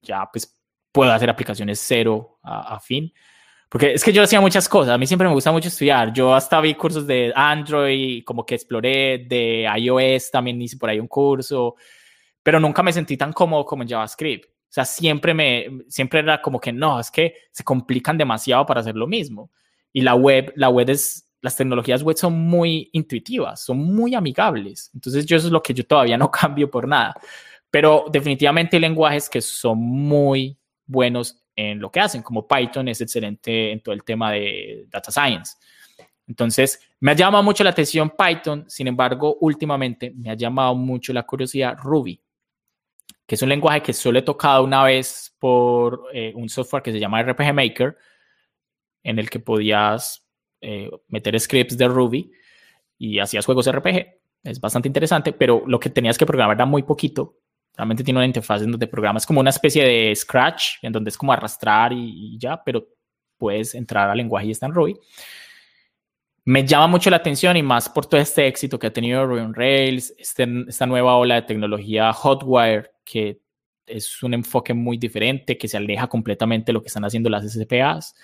ya pues puedo hacer aplicaciones cero a, fin. Porque es que yo hacía muchas cosas, a mí siempre me gusta mucho estudiar. Yo hasta vi cursos de Android, como que exploré, de iOS también hice por ahí un curso, pero nunca me sentí tan cómodo como en JavaScript. O sea, siempre me, siempre era como que no, es que se complican demasiado para hacer lo mismo. Y la web, la web es, las tecnologías web son muy intuitivas, son muy amigables. Entonces, yo eso es lo que yo todavía no cambio por nada. Pero definitivamente hay lenguajes que son muy buenos en lo que hacen, como Python es excelente en todo el tema de data science. Entonces, me ha llamado mucho la atención Python, sin embargo, últimamente me ha llamado mucho la curiosidad Ruby que es un lenguaje que solo he tocado una vez por eh, un software que se llama RPG Maker, en el que podías eh, meter scripts de Ruby y hacías juegos RPG. Es bastante interesante, pero lo que tenías que programar era muy poquito. Realmente tiene una interfaz en donde programas como una especie de Scratch, en donde es como arrastrar y, ya, pero puedes entrar al lenguaje y está en Ruby. Me llama mucho la atención y más por todo este éxito que ha tenido Ruby on Rails, este, esta nueva ola de tecnología Hotwire que es un enfoque muy diferente, que se aleja completamente de lo que están haciendo las SPAs.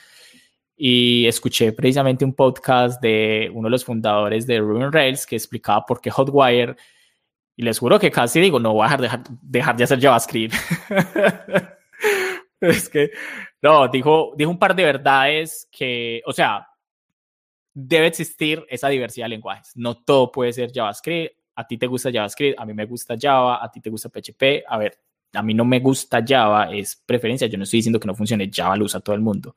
Y escuché precisamente un podcast de uno de los fundadores de Ruby on Rails que explicaba por qué Hotwire, y les juro que casi digo, no voy a dejar, dejar, de hacer JavaScript. es que, no, dijo, dijo un par de verdades que, o sea, debe existir esa diversidad de lenguajes. No todo puede ser JavaScript a ti te gusta JavaScript, a mí me gusta Java, a ti te gusta PHP. A ver, a mí no me gusta Java, es preferencia. Yo no estoy diciendo que no funcione, Java lo usa todo el mundo.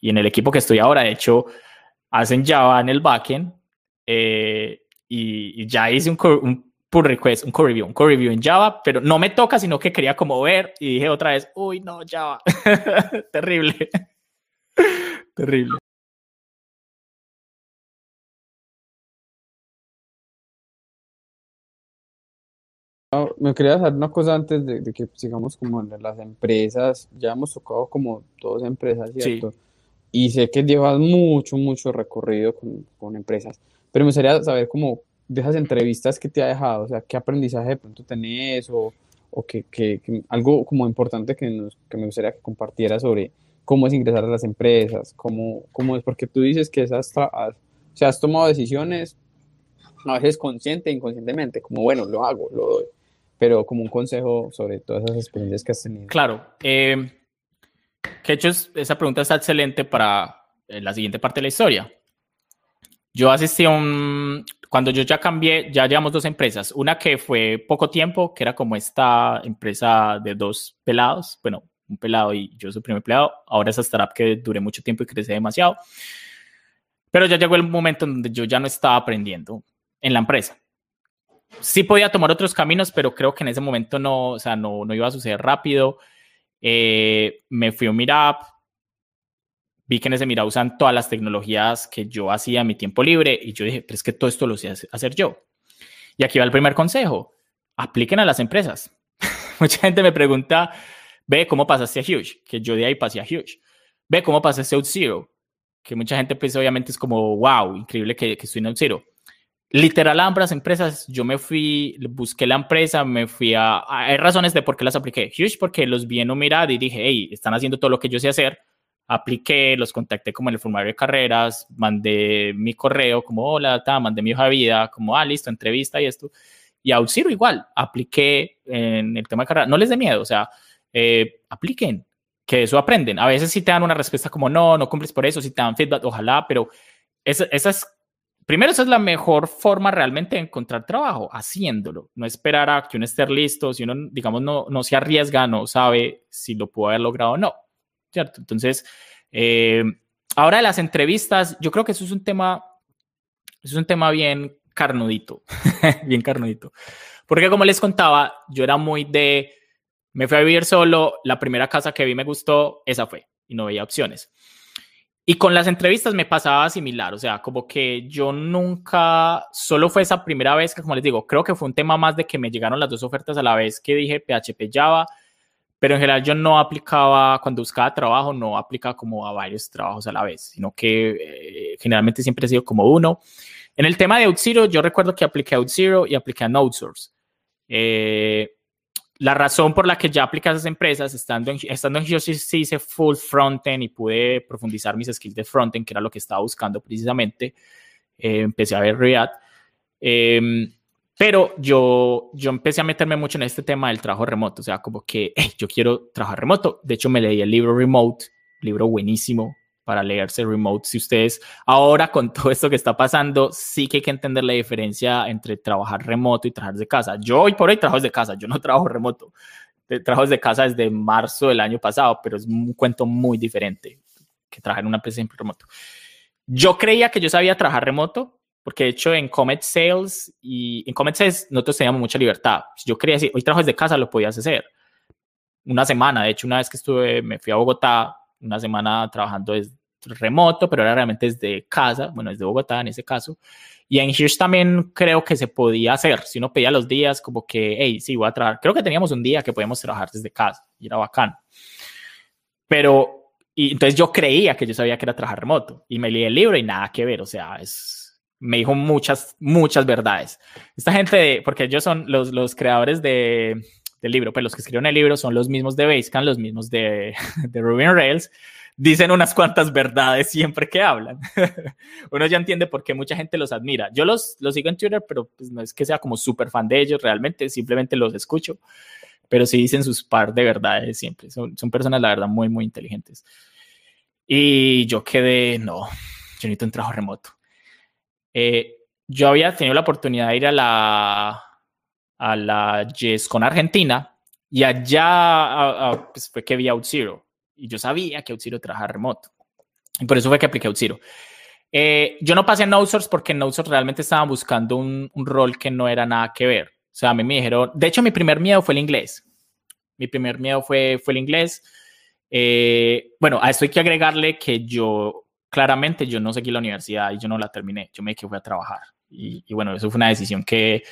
Y en el equipo que estoy ahora, de hecho, hacen Java en el backend eh, y, ya hice un, un pull request, un core review, un core review en Java, pero no me toca, sino que quería como ver y dije otra vez, uy, no, Java. Terrible. Terrible. Me quería hacer una cosa antes de, que sigamos como en las empresas, ya hemos tocado como dos empresas, ¿cierto? Y sé que llevas mucho, mucho recorrido con, con, empresas, pero me gustaría saber cómo de esas entrevistas que te ha dejado, o sea, qué aprendizaje de pronto tenés o, o que, que, algo como importante que, nos, que me gustaría que compartieras sobre cómo es ingresar a las empresas, cómo, cómo es, porque tú dices que esas, o sea, has tomado decisiones a veces consciente e inconscientemente, como bueno, lo hago, lo doy pero como un consejo sobre todas esas experiencias que has tenido. Claro. Eh, que hecho esa pregunta está excelente para eh, la siguiente parte de la historia. Yo asistí a un, cuando yo ya cambié, ya llevamos dos empresas. Una que fue poco tiempo, que era como esta empresa de dos pelados, bueno, un pelado y yo su primer empleado. Ahora esa startup que duré mucho tiempo y crecí demasiado. Pero ya llegó el momento en donde yo ya no estaba aprendiendo en la empresa. Sí podía tomar otros caminos, pero creo que en ese momento no, o sea, no, no iba a suceder rápido. Eh, me fui a un Meetup, vi que en ese Meetup usan todas las tecnologías que yo hacía en mi tiempo libre y yo dije, pero es que todo esto lo sé hacer yo. Y aquí va el primer consejo, apliquen a las empresas. Mucha gente me pregunta, ve cómo pasaste a Huge, que yo de ahí pasé a Huge. Ve cómo pasaste a Zero, que mucha gente pues obviamente es como, wow, increíble que, que estoy en Zero. Literal, a ambas empresas, yo me fui, busqué la empresa, me fui a, hay razones de por qué las apliqué. Huge porque los vi en un mirad y dije, hey, están haciendo todo lo que yo sé hacer apliqué, los contacté como en el formulario de carreras, mandé mi correo como hola, ta, mandé mi hoja de vida, como ah, listo, entrevista y esto. Y a Auxiro igual, apliqué en el tema de carrera. No les dé miedo, o sea, eh, apliquen, que eso aprenden. A veces sí te dan una respuesta como no, no cumples por eso, si te dan feedback, ojalá, pero esa, esa es, primero, esa es la mejor forma realmente de encontrar trabajo, haciéndolo. No esperar a que uno esté listo, si uno, digamos, no, no se arriesga, no sabe si lo pudo haber logrado o no ¿cierto? Entonces, eh, ahora de las entrevistas, yo creo que eso es un tema, es un tema bien carnudito, bien carnudito. Porque como les contaba, yo era muy de, me fui a vivir solo, la primera casa que vi me gustó, esa fue, y no veía opciones. Y con las entrevistas me pasaba similar, o sea, como que yo nunca, solo fue esa primera vez que, como les digo, creo que fue un tema más de que me llegaron las dos ofertas a la vez que dije PHP Java pero en general yo no aplicaba, cuando buscaba trabajo, no aplicaba como a varios trabajos a la vez, sino que eh, generalmente siempre he sido como uno. En el tema de OutZero, yo recuerdo que apliqué a OutZero y apliqué a NodeSource. Eh, la razón por la que ya apliqué a esas empresas, estando en, estando en sí, sí hice full frontend y pude profundizar mis skills de frontend, que era lo que estaba buscando precisamente. Eh, empecé a ver React. Eh, pero yo, yo empecé a meterme mucho en este tema del trabajo remoto, o sea, como que yo quiero trabajar remoto. De hecho, me leí el libro Remote, libro buenísimo para leerse remote. Si ustedes ahora con todo esto que está pasando, sí que hay que entender la diferencia entre trabajar remoto y trabajar de casa. Yo hoy por hoy trabajo de casa, yo no trabajo remoto. Trabajo de casa desde marzo del año pasado, pero es un cuento muy diferente que trabajar en una empresa siempre remoto. Yo creía que yo sabía trabajar remoto, porque de hecho en Comet Sales y en Comet Sales nosotros teníamos mucha libertad. Si yo quería decir, hoy trabajo desde casa, lo podías hacer. Una semana, de hecho, una vez que estuve, me fui a Bogotá, una semana trabajando desde remoto, pero era realmente desde casa, bueno, desde Bogotá en ese caso. Y en Hirsch también creo que se podía hacer. Si uno pedía los días, como que, hey, sí, voy a trabajar. Creo que teníamos un día que podíamos trabajar desde casa y era bacán. Pero, y entonces yo creía que yo sabía que era trabajar remoto y me leí el libro y nada que ver. O sea, es me dijo muchas, muchas verdades. Esta gente, porque ellos son los, los creadores de, del libro, pues los que escribieron el libro son los mismos de Basecamp, los mismos de, de Ruby Rails, dicen unas cuantas verdades siempre que hablan. Uno ya entiende por qué mucha gente los admira. Yo los, los sigo en Twitter, pero pues no es que sea como súper fan de ellos realmente, simplemente los escucho, pero sí dicen sus par de verdades siempre. Son, son personas, la verdad, muy, muy inteligentes. Y yo quedé, no, yo necesito un trabajo remoto. Eh, yo había tenido la oportunidad de ir a la, a la con Argentina y allá pues, fue que vi OutZero y yo sabía que OutZero trabajaba remoto. Y por eso fue que apliqué OutZero. Eh, yo no pasé en NoSource porque en NoSource realmente estaban buscando un, un, rol que no era nada que ver. O sea, a mí me dijeron, de hecho mi primer miedo fue el inglés. Mi primer miedo fue, fue el inglés. Eh, bueno, a esto hay que agregarle que yo claramente yo no seguí la universidad y yo no la terminé, yo me quedé fui a trabajar. Y, bueno, eso fue una decisión que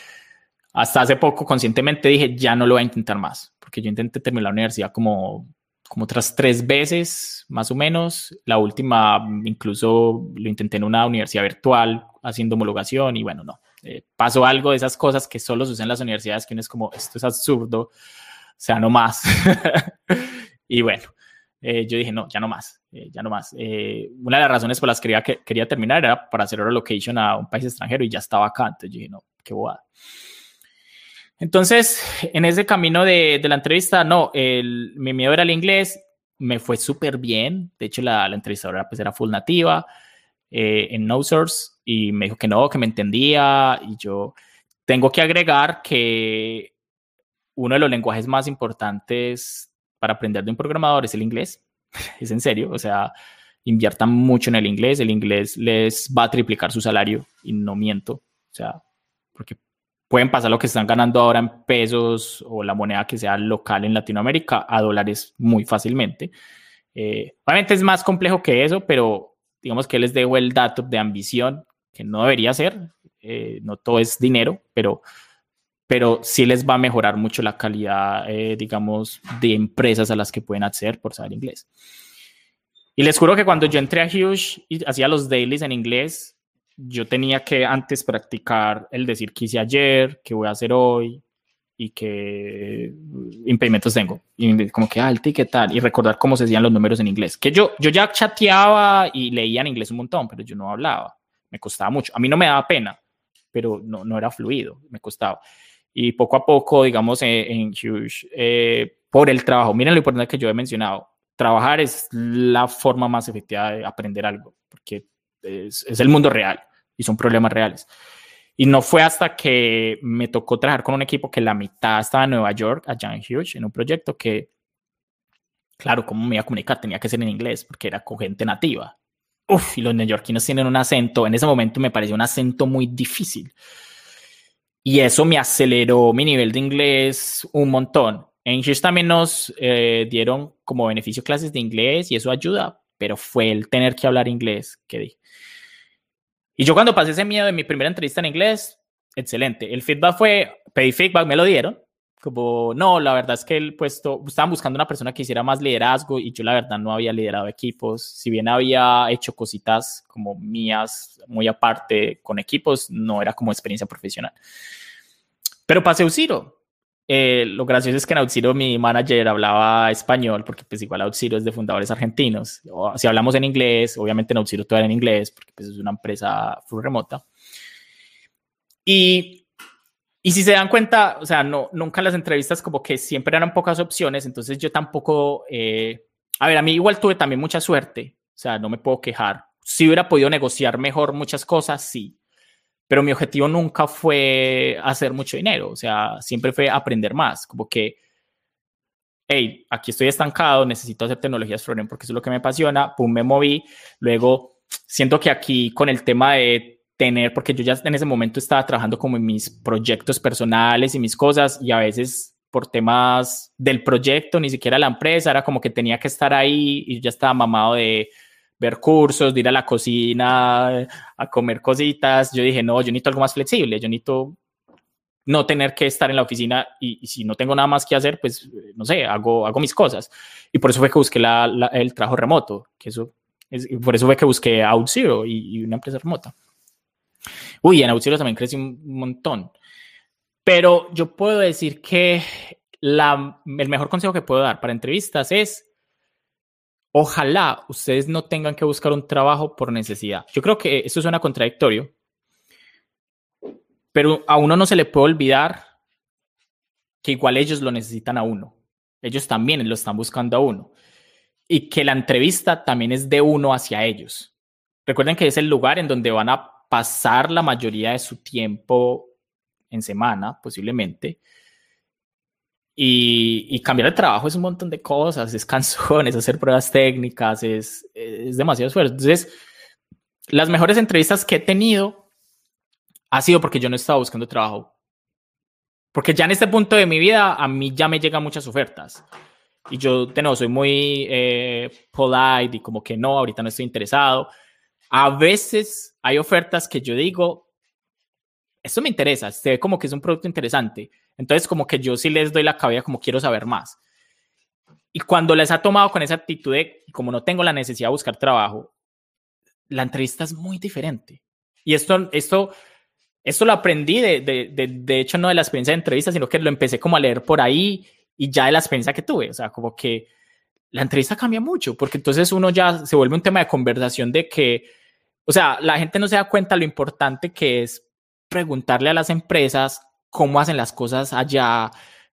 hasta hace poco conscientemente dije, ya no lo voy a intentar más, porque yo intenté terminar la universidad como, como otras tres veces, más o menos. La última incluso lo intenté en una universidad virtual haciendo homologación y bueno, no. Eh, pasó algo de esas cosas que solo usan en las universidades que uno es como, esto es absurdo, o sea, no más. y bueno, eh, yo dije, no, ya no más, eh, ya no más. Eh, una de las razones por las que quería, que quería terminar era para hacer relocation a un país extranjero y ya estaba acá. Entonces yo dije, no, qué bobada. Entonces, en ese camino de, de la entrevista, no, el, mi miedo era el inglés, me fue súper bien. De hecho, la, la entrevistadora pues era full nativa. eh, en No Source y me dijo que no, que me entendía y yo tengo que agregar que uno de los lenguajes más importantes para aprender de un programador es el inglés. es en serio, o sea, inviertan mucho en el inglés, el inglés les va a triplicar su salario y no miento, o sea, porque pueden pasar lo que están ganando ahora en pesos o la moneda que sea local en Latinoamérica a dólares muy fácilmente. Eh, obviamente es más complejo que eso, pero digamos que les dejo el dato de ambición, que no debería ser, eh, no todo es dinero, pero, pero sí les va a mejorar mucho la calidad, eh, digamos, de empresas a las que pueden acceder por saber inglés. Y les juro que cuando yo entré a Huge y hacía los dailies en inglés, yo tenía que antes practicar el decir que hice ayer, que voy a hacer hoy y qué impedimentos tengo. Y como que, ah, el ticket tal, y recordar cómo se decían los números en inglés. Que yo, yo ya chateaba y leía en inglés un montón, pero yo no hablaba. Me costaba mucho. A mí no me daba pena, pero no, no era fluido, me costaba. Y poco a poco, digamos, en, Huge, eh, por el trabajo, miren lo importante que yo he mencionado, trabajar es la forma más efectiva de aprender algo, es, el mundo real y son problemas reales. Y no fue hasta que me tocó trabajar con un equipo que la mitad estaba en Nueva York, allá en Huge, en un proyecto que, claro, ¿cómo me iba a comunicar? Tenía que ser en inglés porque era con gente nativa. Uf, y los neoyorquinos tienen un acento, en ese momento me pareció un acento muy difícil. Y eso me aceleró mi nivel de inglés un montón. En Huge también nos eh, dieron como beneficio clases de inglés y eso ayuda, pero fue el tener que hablar inglés que dije. Y yo cuando pasé ese miedo de mi primera entrevista en inglés, excelente. El feedback fue, pedí feedback, me lo dieron. Como, no, la verdad es que el puesto, estaban buscando una persona que hiciera más liderazgo y yo la verdad no había liderado equipos. Si bien había hecho cositas como mías, muy aparte con equipos, no era como experiencia profesional. Pero pasé Uciro eh, lo gracioso es que en Auxiro mi manager hablaba español, porque pues igual Auxiro es de fundadores argentinos. O, si hablamos en inglés, obviamente en Auxiro todo era en inglés, porque pues es una empresa full remota. Y, y si se dan cuenta, o sea, no, nunca las entrevistas como que siempre eran pocas opciones, entonces yo tampoco, eh, a ver, a mí igual tuve también mucha suerte, o sea, no me puedo quejar. Si hubiera podido negociar mejor muchas cosas, sí, pero mi objetivo nunca fue hacer mucho dinero, o sea, siempre fue aprender más, como que, hey, aquí estoy estancado, necesito hacer tecnologías frontend porque eso es lo que me apasiona, pum, me moví, luego siento que aquí con el tema de tener, porque yo ya en ese momento estaba trabajando como en mis proyectos personales y mis cosas y a veces por temas del proyecto, ni siquiera la empresa, era como que tenía que estar ahí y ya estaba mamado de ver cursos, de ir a la cocina, a comer cositas. Yo dije, no, yo necesito algo más flexible, yo necesito no tener que estar en la oficina y, si no tengo nada más que hacer, pues, no sé, hago, hago mis cosas. Y por eso fue que busqué el trabajo remoto, que eso, es, por eso fue que busqué OutZero y, y una empresa remota. Uy, en OutZero también crecí un montón. Pero yo puedo decir que la, el mejor consejo que puedo dar para entrevistas es ojalá ustedes no tengan que buscar un trabajo por necesidad. Yo creo que eso suena contradictorio, pero a uno no se le puede olvidar que igual ellos lo necesitan a uno. Ellos también lo están buscando a uno. Y que la entrevista también es de uno hacia ellos. Recuerden que es el lugar en donde van a pasar la mayoría de su tiempo en semana, posiblemente. Y, cambiar de trabajo es un montón de cosas, es canciones, hacer pruebas técnicas, es, es demasiado esfuerzo. Entonces, las mejores entrevistas que he tenido ha sido porque yo no estaba buscando trabajo. Porque ya en este punto de mi vida a mí ya me llegan muchas ofertas. Y yo, de nuevo, soy muy eh, polite y como que no, ahorita no estoy interesado. A veces hay ofertas que yo digo, esto me interesa, se ve como que es un producto interesante entonces, como que yo sí les doy la cabeza como quiero saber más. Y cuando les ha tomado con esa actitud de, como no tengo la necesidad de buscar trabajo, la entrevista es muy diferente. Y esto, esto, esto lo aprendí de, de, de, hecho, no de la experiencia de entrevista, sino que lo empecé como a leer por ahí y ya de la experiencia que tuve. O sea, como que la entrevista cambia mucho, porque entonces uno ya se vuelve un tema de conversación de que, o sea, la gente no se da cuenta lo importante que es preguntarle a las empresas cómo hacen las cosas allá,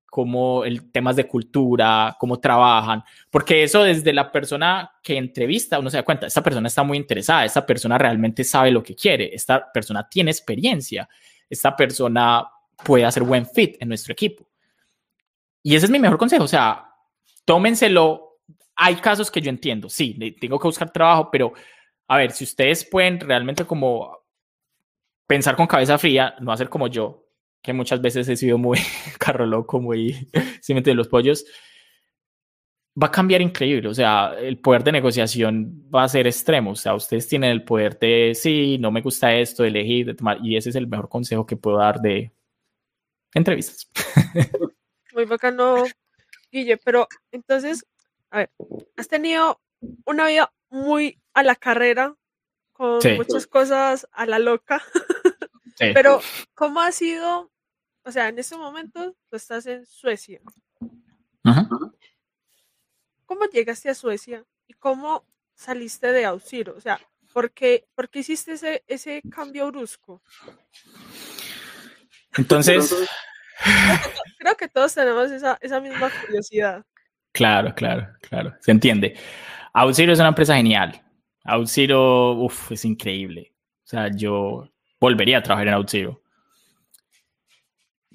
cómo el temas de cultura, cómo trabajan, porque eso desde la persona que entrevista uno se da cuenta, esta persona está muy interesada, esta persona realmente sabe lo que quiere, esta persona tiene experiencia, esta persona puede hacer buen fit en nuestro equipo. Y ese es mi mejor consejo, o sea, tómenselo. Hay casos que yo entiendo, sí, tengo que buscar trabajo, pero a ver, si ustedes pueden realmente como pensar con cabeza fría, no hacer como yo, que muchas veces he sido muy carro loco, muy de los pollos, va a cambiar increíble. O sea, el poder de negociación va a ser extremo. O sea, ustedes tienen el poder de, sí, no me gusta esto, de elegir, de tomar. Y ese es el mejor consejo que puedo dar de entrevistas. Muy bacano, Guille. Pero entonces, a ver, has tenido una vida muy a la carrera, con muchas cosas a la loca. Pero, ¿cómo ha sido? O sea, en este momento tú estás en Suecia. ¿Cómo llegaste a Suecia y cómo saliste de Auxiro? O sea, ¿por qué, hiciste ese, ese cambio brusco? Entonces... Creo que, todos tenemos esa, misma curiosidad. Claro, claro, claro. Se entiende. Auxiro es una empresa genial. Auxiro, uff, es increíble. O sea, yo volvería a trabajar en OutZero.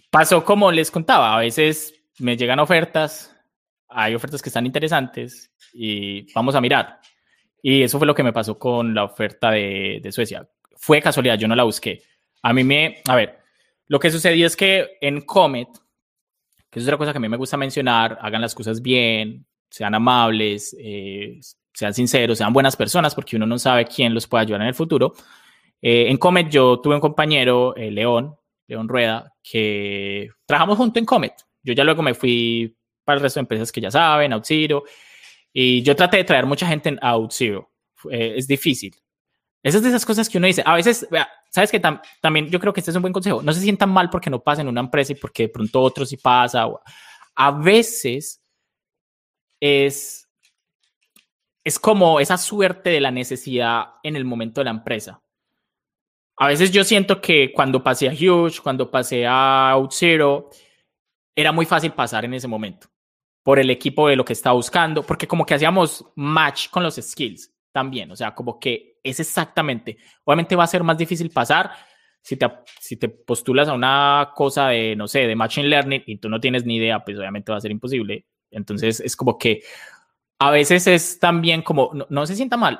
Pasó como les contaba, a veces me llegan ofertas, hay ofertas que están interesantes y vamos a mirar. Y eso fue lo que me pasó con la oferta de, de Suecia. Fue casualidad, yo no la busqué. A mí me, a ver, lo que sucedió es que en Comet, que es otra cosa que a mí me gusta mencionar, hagan las cosas bien, sean amables, eh, sean sinceros, sean buenas personas, porque uno no sabe quién los puede ayudar en el futuro. Eh, en Comet yo tuve un compañero, eh, León, León Rueda, que trabajamos junto en Comet. Yo ya luego me fui para el resto de empresas que ya saben, OutZero, y yo traté de traer mucha gente en OutZero. Eh, es difícil. Esas de esas cosas que uno dice, a veces, sabes que también yo creo que este es un buen consejo, no se sientan mal porque no pasa en una empresa y porque de pronto otro sí pasa. A veces es, es como esa suerte de la necesidad en el momento de la empresa a veces yo siento que cuando pasé a Huge, cuando pasé a OutZero, era muy fácil pasar en ese momento por el equipo de lo que estaba buscando, porque como que hacíamos match con los skills también, o sea, como que es exactamente, obviamente va a ser más difícil pasar si te, si te postulas a una cosa de, no sé, de machine learning y tú no tienes ni idea, pues obviamente va a ser imposible. Entonces es como que a veces es también como, no, no se sienta mal,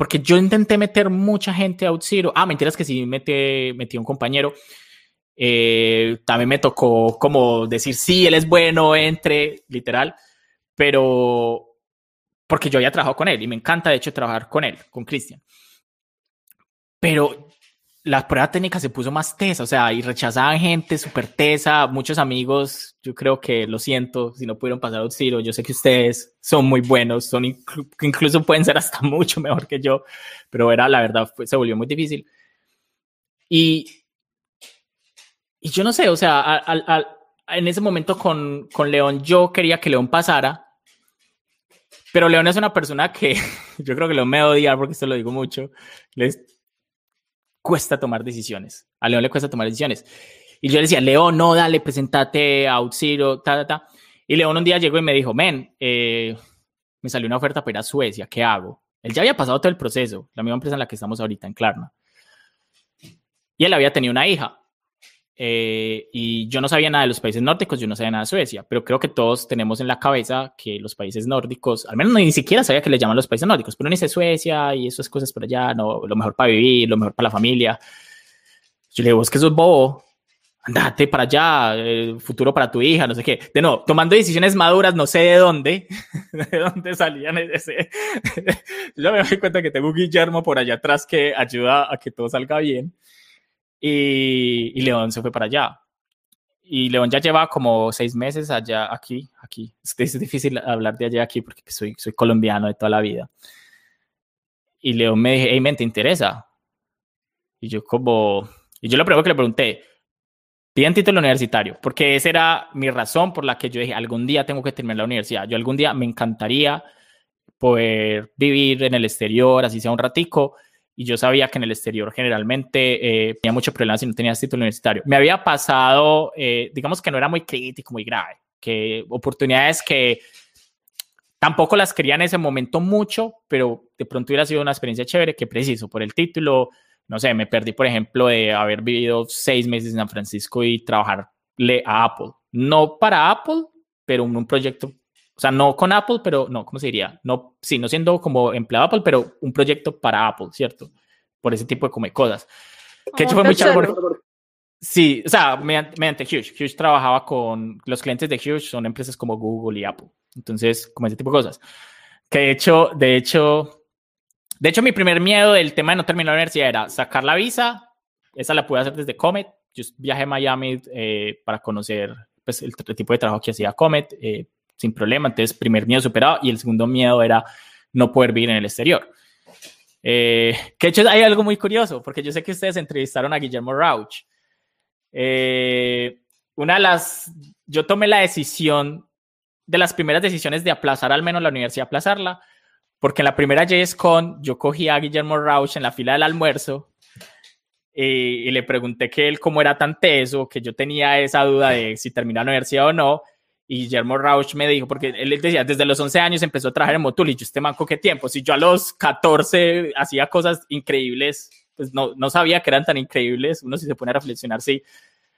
porque yo intenté meter mucha gente a OutZero. Ah, mentiras que sí metí, metí un compañero. Eh, también me tocó como decir, sí, él es bueno, entre, literal, pero porque yo había trabajado con él y me encanta, de hecho, trabajar con él, con Cristian. Pero la prueba técnica se puso más tesa, o sea, y rechazaban gente súper tesa, muchos amigos, yo creo que lo siento si no pudieron pasar a Ciro, yo sé que ustedes son muy buenos, son incluso pueden ser hasta mucho mejor que yo, pero era la verdad, se volvió muy difícil. Y, y yo no sé, o sea, en ese momento con, con León, yo quería que León pasara, pero León es una persona que yo creo que León me odia porque esto lo digo mucho. Les, cuesta tomar decisiones. A León le cuesta tomar decisiones. Y yo le decía, León, no, dale, presentate a OutZero, ta, ta, ta. Y León un día llegó y me dijo, men, eh, me salió una oferta para ir a Suecia, ¿qué hago? Él ya había pasado todo el proceso, la misma empresa en la que estamos ahorita, en Klarna. Y él había tenido una hija. Eh, y yo no sabía nada de los países nórdicos, yo no sabía nada de Suecia, pero creo que todos tenemos en la cabeza que los países nórdicos, al menos ni siquiera sabía que le llaman los países nórdicos, pero ni dice Suecia y esas cosas por allá, no, lo mejor para vivir, lo mejor para la familia. Yo le digo, es que eso es bobo, andate para allá, el futuro para tu hija, no sé qué. De no, tomando decisiones maduras, no sé de dónde, de dónde salían ese. yo me doy cuenta que tengo un Guillermo por allá atrás que ayuda a que todo salga bien. Y, León se fue para allá. Y León ya lleva como seis meses allá, aquí, aquí. Es, difícil hablar de allá aquí porque soy, soy colombiano de toda la vida. Y León me dije, hey, men, ¿te interesa? Y yo como, y yo lo primero que le pregunté, piden título universitario, porque esa era mi razón por la que yo dije, algún día tengo que terminar la universidad. Yo algún día me encantaría poder vivir en el exterior, así sea un ratico, y yo sabía que en el exterior generalmente eh, tenía mucho problema si no tenías título universitario. Me había pasado, eh, digamos que no era muy crítico, muy grave, que oportunidades que tampoco las quería en ese momento mucho, pero de pronto hubiera sido una experiencia chévere que preciso por el título. No sé, me perdí, por ejemplo, de haber vivido seis meses en San Francisco y trabajarle a Apple. No para Apple, pero en un proyecto o sea, no con Apple, pero no, ¿cómo se diría? No, sí, no siendo como empleado Apple, pero un proyecto para Apple, ¿cierto? Por ese tipo de como cosas. Que hecho fue muy Sí, o sea, mediante, mediante Huge. Huge trabajaba con los clientes de Huge, son empresas como Google y Apple. Entonces, como ese tipo de cosas. Que de hecho, de hecho, de hecho, mi primer miedo del tema de no terminar la universidad era sacar la visa. Esa la pude hacer desde Comet. Yo viajé a Miami eh, para conocer pues, el, tipo de trabajo que hacía Comet. Eh, sin problema. Entonces, primer miedo superado y el segundo miedo era no poder vivir en el exterior. Eh, que hecho hay algo muy curioso, porque yo sé que ustedes entrevistaron a Guillermo Rauch. Eh, una de las, yo tomé la decisión, de las primeras decisiones de aplazar al menos la universidad, aplazarla, porque en la primera JSCon yo cogí a Guillermo Rauch en la fila del almuerzo y, y le pregunté que él cómo era tan teso, que yo tenía esa duda de si terminaba la universidad o no, y Guillermo Rauch me dijo, porque él decía, desde los 11 años empezó a trabajar en Motul y yo, este manco, ¿qué tiempo? Si yo a los 14 hacía cosas increíbles, pues no, no sabía que eran tan increíbles. Uno si se pone a reflexionar, sí,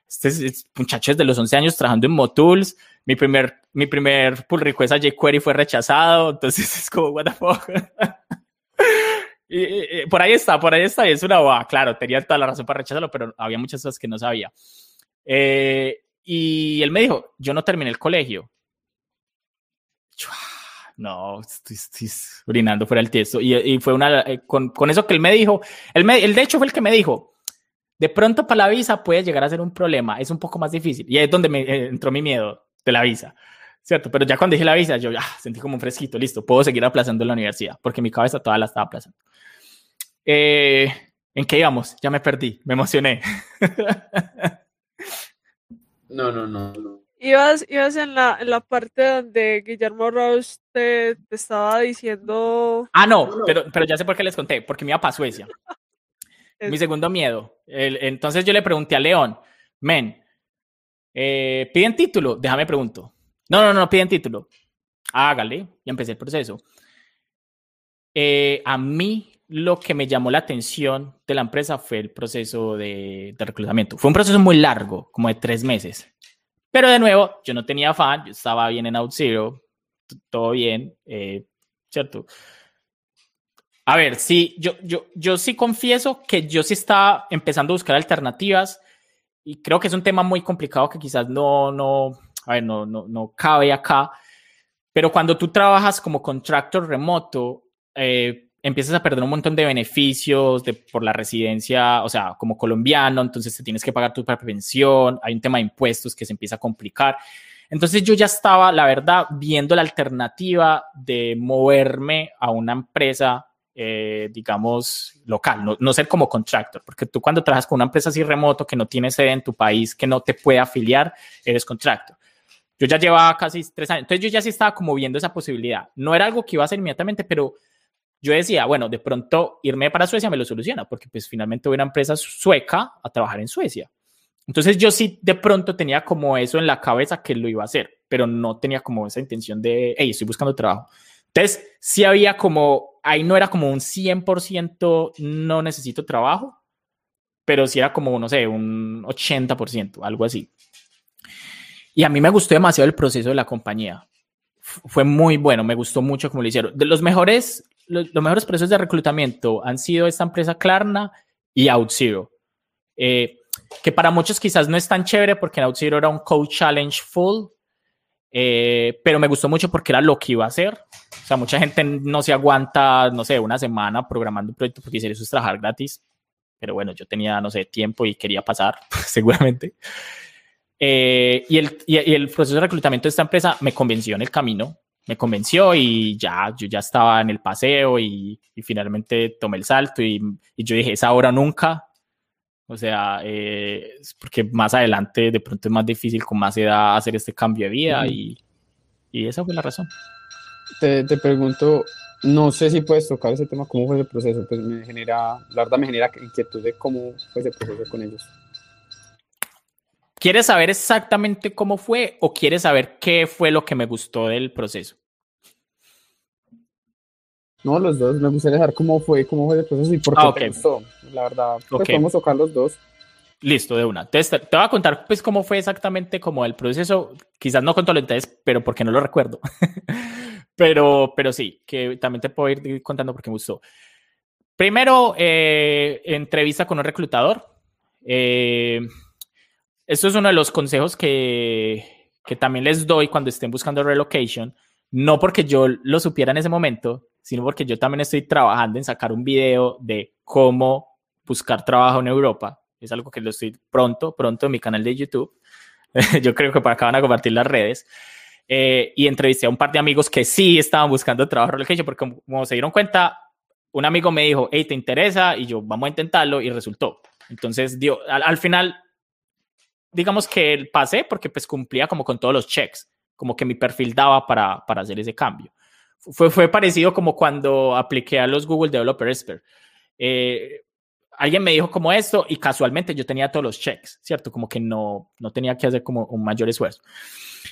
este, es, muchacho desde los 11 años trabajando en Motools, mi primer, mi primer pull request a jQuery fue rechazado, entonces es como, what the fuck. y, por ahí está, por ahí está, y es una boa, claro, tenía toda la razón para rechazarlo, pero había muchas cosas que no sabía. Eh, y él me dijo, yo no terminé el colegio. No, estoy, estoy orinando fuera del texto. Y, y fue una, eh, con, con, eso que él me dijo, él, me, él de hecho fue el que me dijo, de pronto para la visa puede llegar a ser un problema, es un poco más difícil. Y ahí es donde me eh, entró mi miedo de la visa, ¿cierto? Pero ya cuando dije la visa, yo ya sentí como un fresquito, listo, puedo seguir aplazando la universidad, porque mi cabeza toda la estaba aplazando. Eh, ¿En qué íbamos? Ya me perdí, me emocioné. No, no, no. Ibas, ibas en, la, en la parte donde Guillermo Ross te, te, estaba diciendo. Ah, no, pero, pero ya sé por qué les conté, porque me iba para Suecia. Mi segundo miedo. El, entonces yo le pregunté a León, men, eh, ¿piden título? Déjame pregunto. No, no, no, piden título. Hágale, y empecé el proceso. Eh, a mí lo que me llamó la atención de la empresa fue el proceso de, reclutamiento. Fue un proceso muy largo, como de tres meses. Pero de nuevo, yo no tenía afán, yo estaba bien en OutZero, todo bien, eh, ¿cierto? A ver, sí, yo, yo, yo sí confieso que yo sí estaba empezando a buscar alternativas y creo que es un tema muy complicado que quizás no, no, a ver, no, no, no cabe acá, pero cuando tú trabajas como contractor remoto, eh, empiezas a perder un montón de beneficios de, por la residencia, o sea, como colombiano, entonces te tienes que pagar tu pensión, hay un tema de impuestos que se empieza a complicar. Entonces yo ya estaba, la verdad, viendo la alternativa de moverme a una empresa, eh, digamos, local, no, no, ser como contractor, porque tú cuando trabajas con una empresa así remoto que no tiene sede en tu país, que no te puede afiliar, eres contractor. Yo ya llevaba casi tres años, entonces yo ya sí estaba como viendo esa posibilidad. No era algo que iba a hacer inmediatamente, pero yo decía, bueno, de pronto irme para Suecia me lo soluciona, porque pues finalmente voy una empresa sueca a trabajar en Suecia. Entonces yo sí de pronto tenía como eso en la cabeza que lo iba a hacer, pero no tenía como esa intención de, hey, estoy buscando trabajo. Entonces sí había como, ahí no era como un 100% no necesito trabajo, pero sí era como, no sé, un 80%, algo así. Y a mí me gustó demasiado el proceso de la compañía. Fue muy bueno, me gustó mucho como lo hicieron. De los mejores los, mejores procesos de reclutamiento han sido esta empresa Klarna y OutZero. Eh, que para muchos quizás no es tan chévere porque en OutZero era un Code Challenge full, eh, pero me gustó mucho porque era lo que iba a hacer. O sea, mucha gente no se aguanta, no sé, una semana programando un proyecto porque eso es trabajar gratis. Pero bueno, yo tenía, no sé, tiempo y quería pasar, seguramente. Eh, y, el, y, el proceso de reclutamiento de esta empresa me convenció en el camino me convenció y ya, yo ya estaba en el paseo y, finalmente tomé el salto y, yo dije, es ahora nunca. O sea, eh, porque más adelante de pronto es más difícil con más edad hacer este cambio de vida y, y esa fue la razón. Te, te pregunto, No sé si puedes tocar ese tema, cómo fue ese proceso, pues me genera, la verdad me genera inquietud de cómo fue ese proceso con ellos. ¿Quieres saber exactamente cómo fue o quieres saber qué fue lo que me gustó del proceso? No, los dos. Me gustaría saber cómo fue, cómo fue el proceso y por qué ah, te gustó. La verdad, pues podemos tocar los dos. Listo, de una. Entonces, te, voy a contar pues cómo fue exactamente como el proceso. Quizás no con todo lo pero porque no lo recuerdo. pero, pero sí, que también te puedo ir contando porque me gustó. Primero, eh, entrevista con un reclutador. Eh, esto es uno de los consejos que, que también les doy cuando estén buscando relocation. No porque yo lo supiera en ese momento, sino porque yo también estoy trabajando en sacar un video de cómo buscar trabajo en Europa. Es algo que lo estoy pronto, pronto en mi canal de YouTube. yo creo que para acá van a compartir las redes. Eh, y entrevisté a un par de amigos que sí estaban buscando trabajo en porque como, se dieron cuenta, un amigo me dijo, hey, ¿te interesa? Y yo, vamos a intentarlo, y resultó. Entonces, dio, al, final, digamos que pasé porque pues cumplía como con todos los checks, como que mi perfil daba para, para hacer ese cambio fue, fue parecido como cuando apliqué a los Google Developer Expert. Eh, alguien me dijo como esto y casualmente yo tenía todos los checks, ¿cierto? Como que no, no tenía que hacer como un mayor esfuerzo.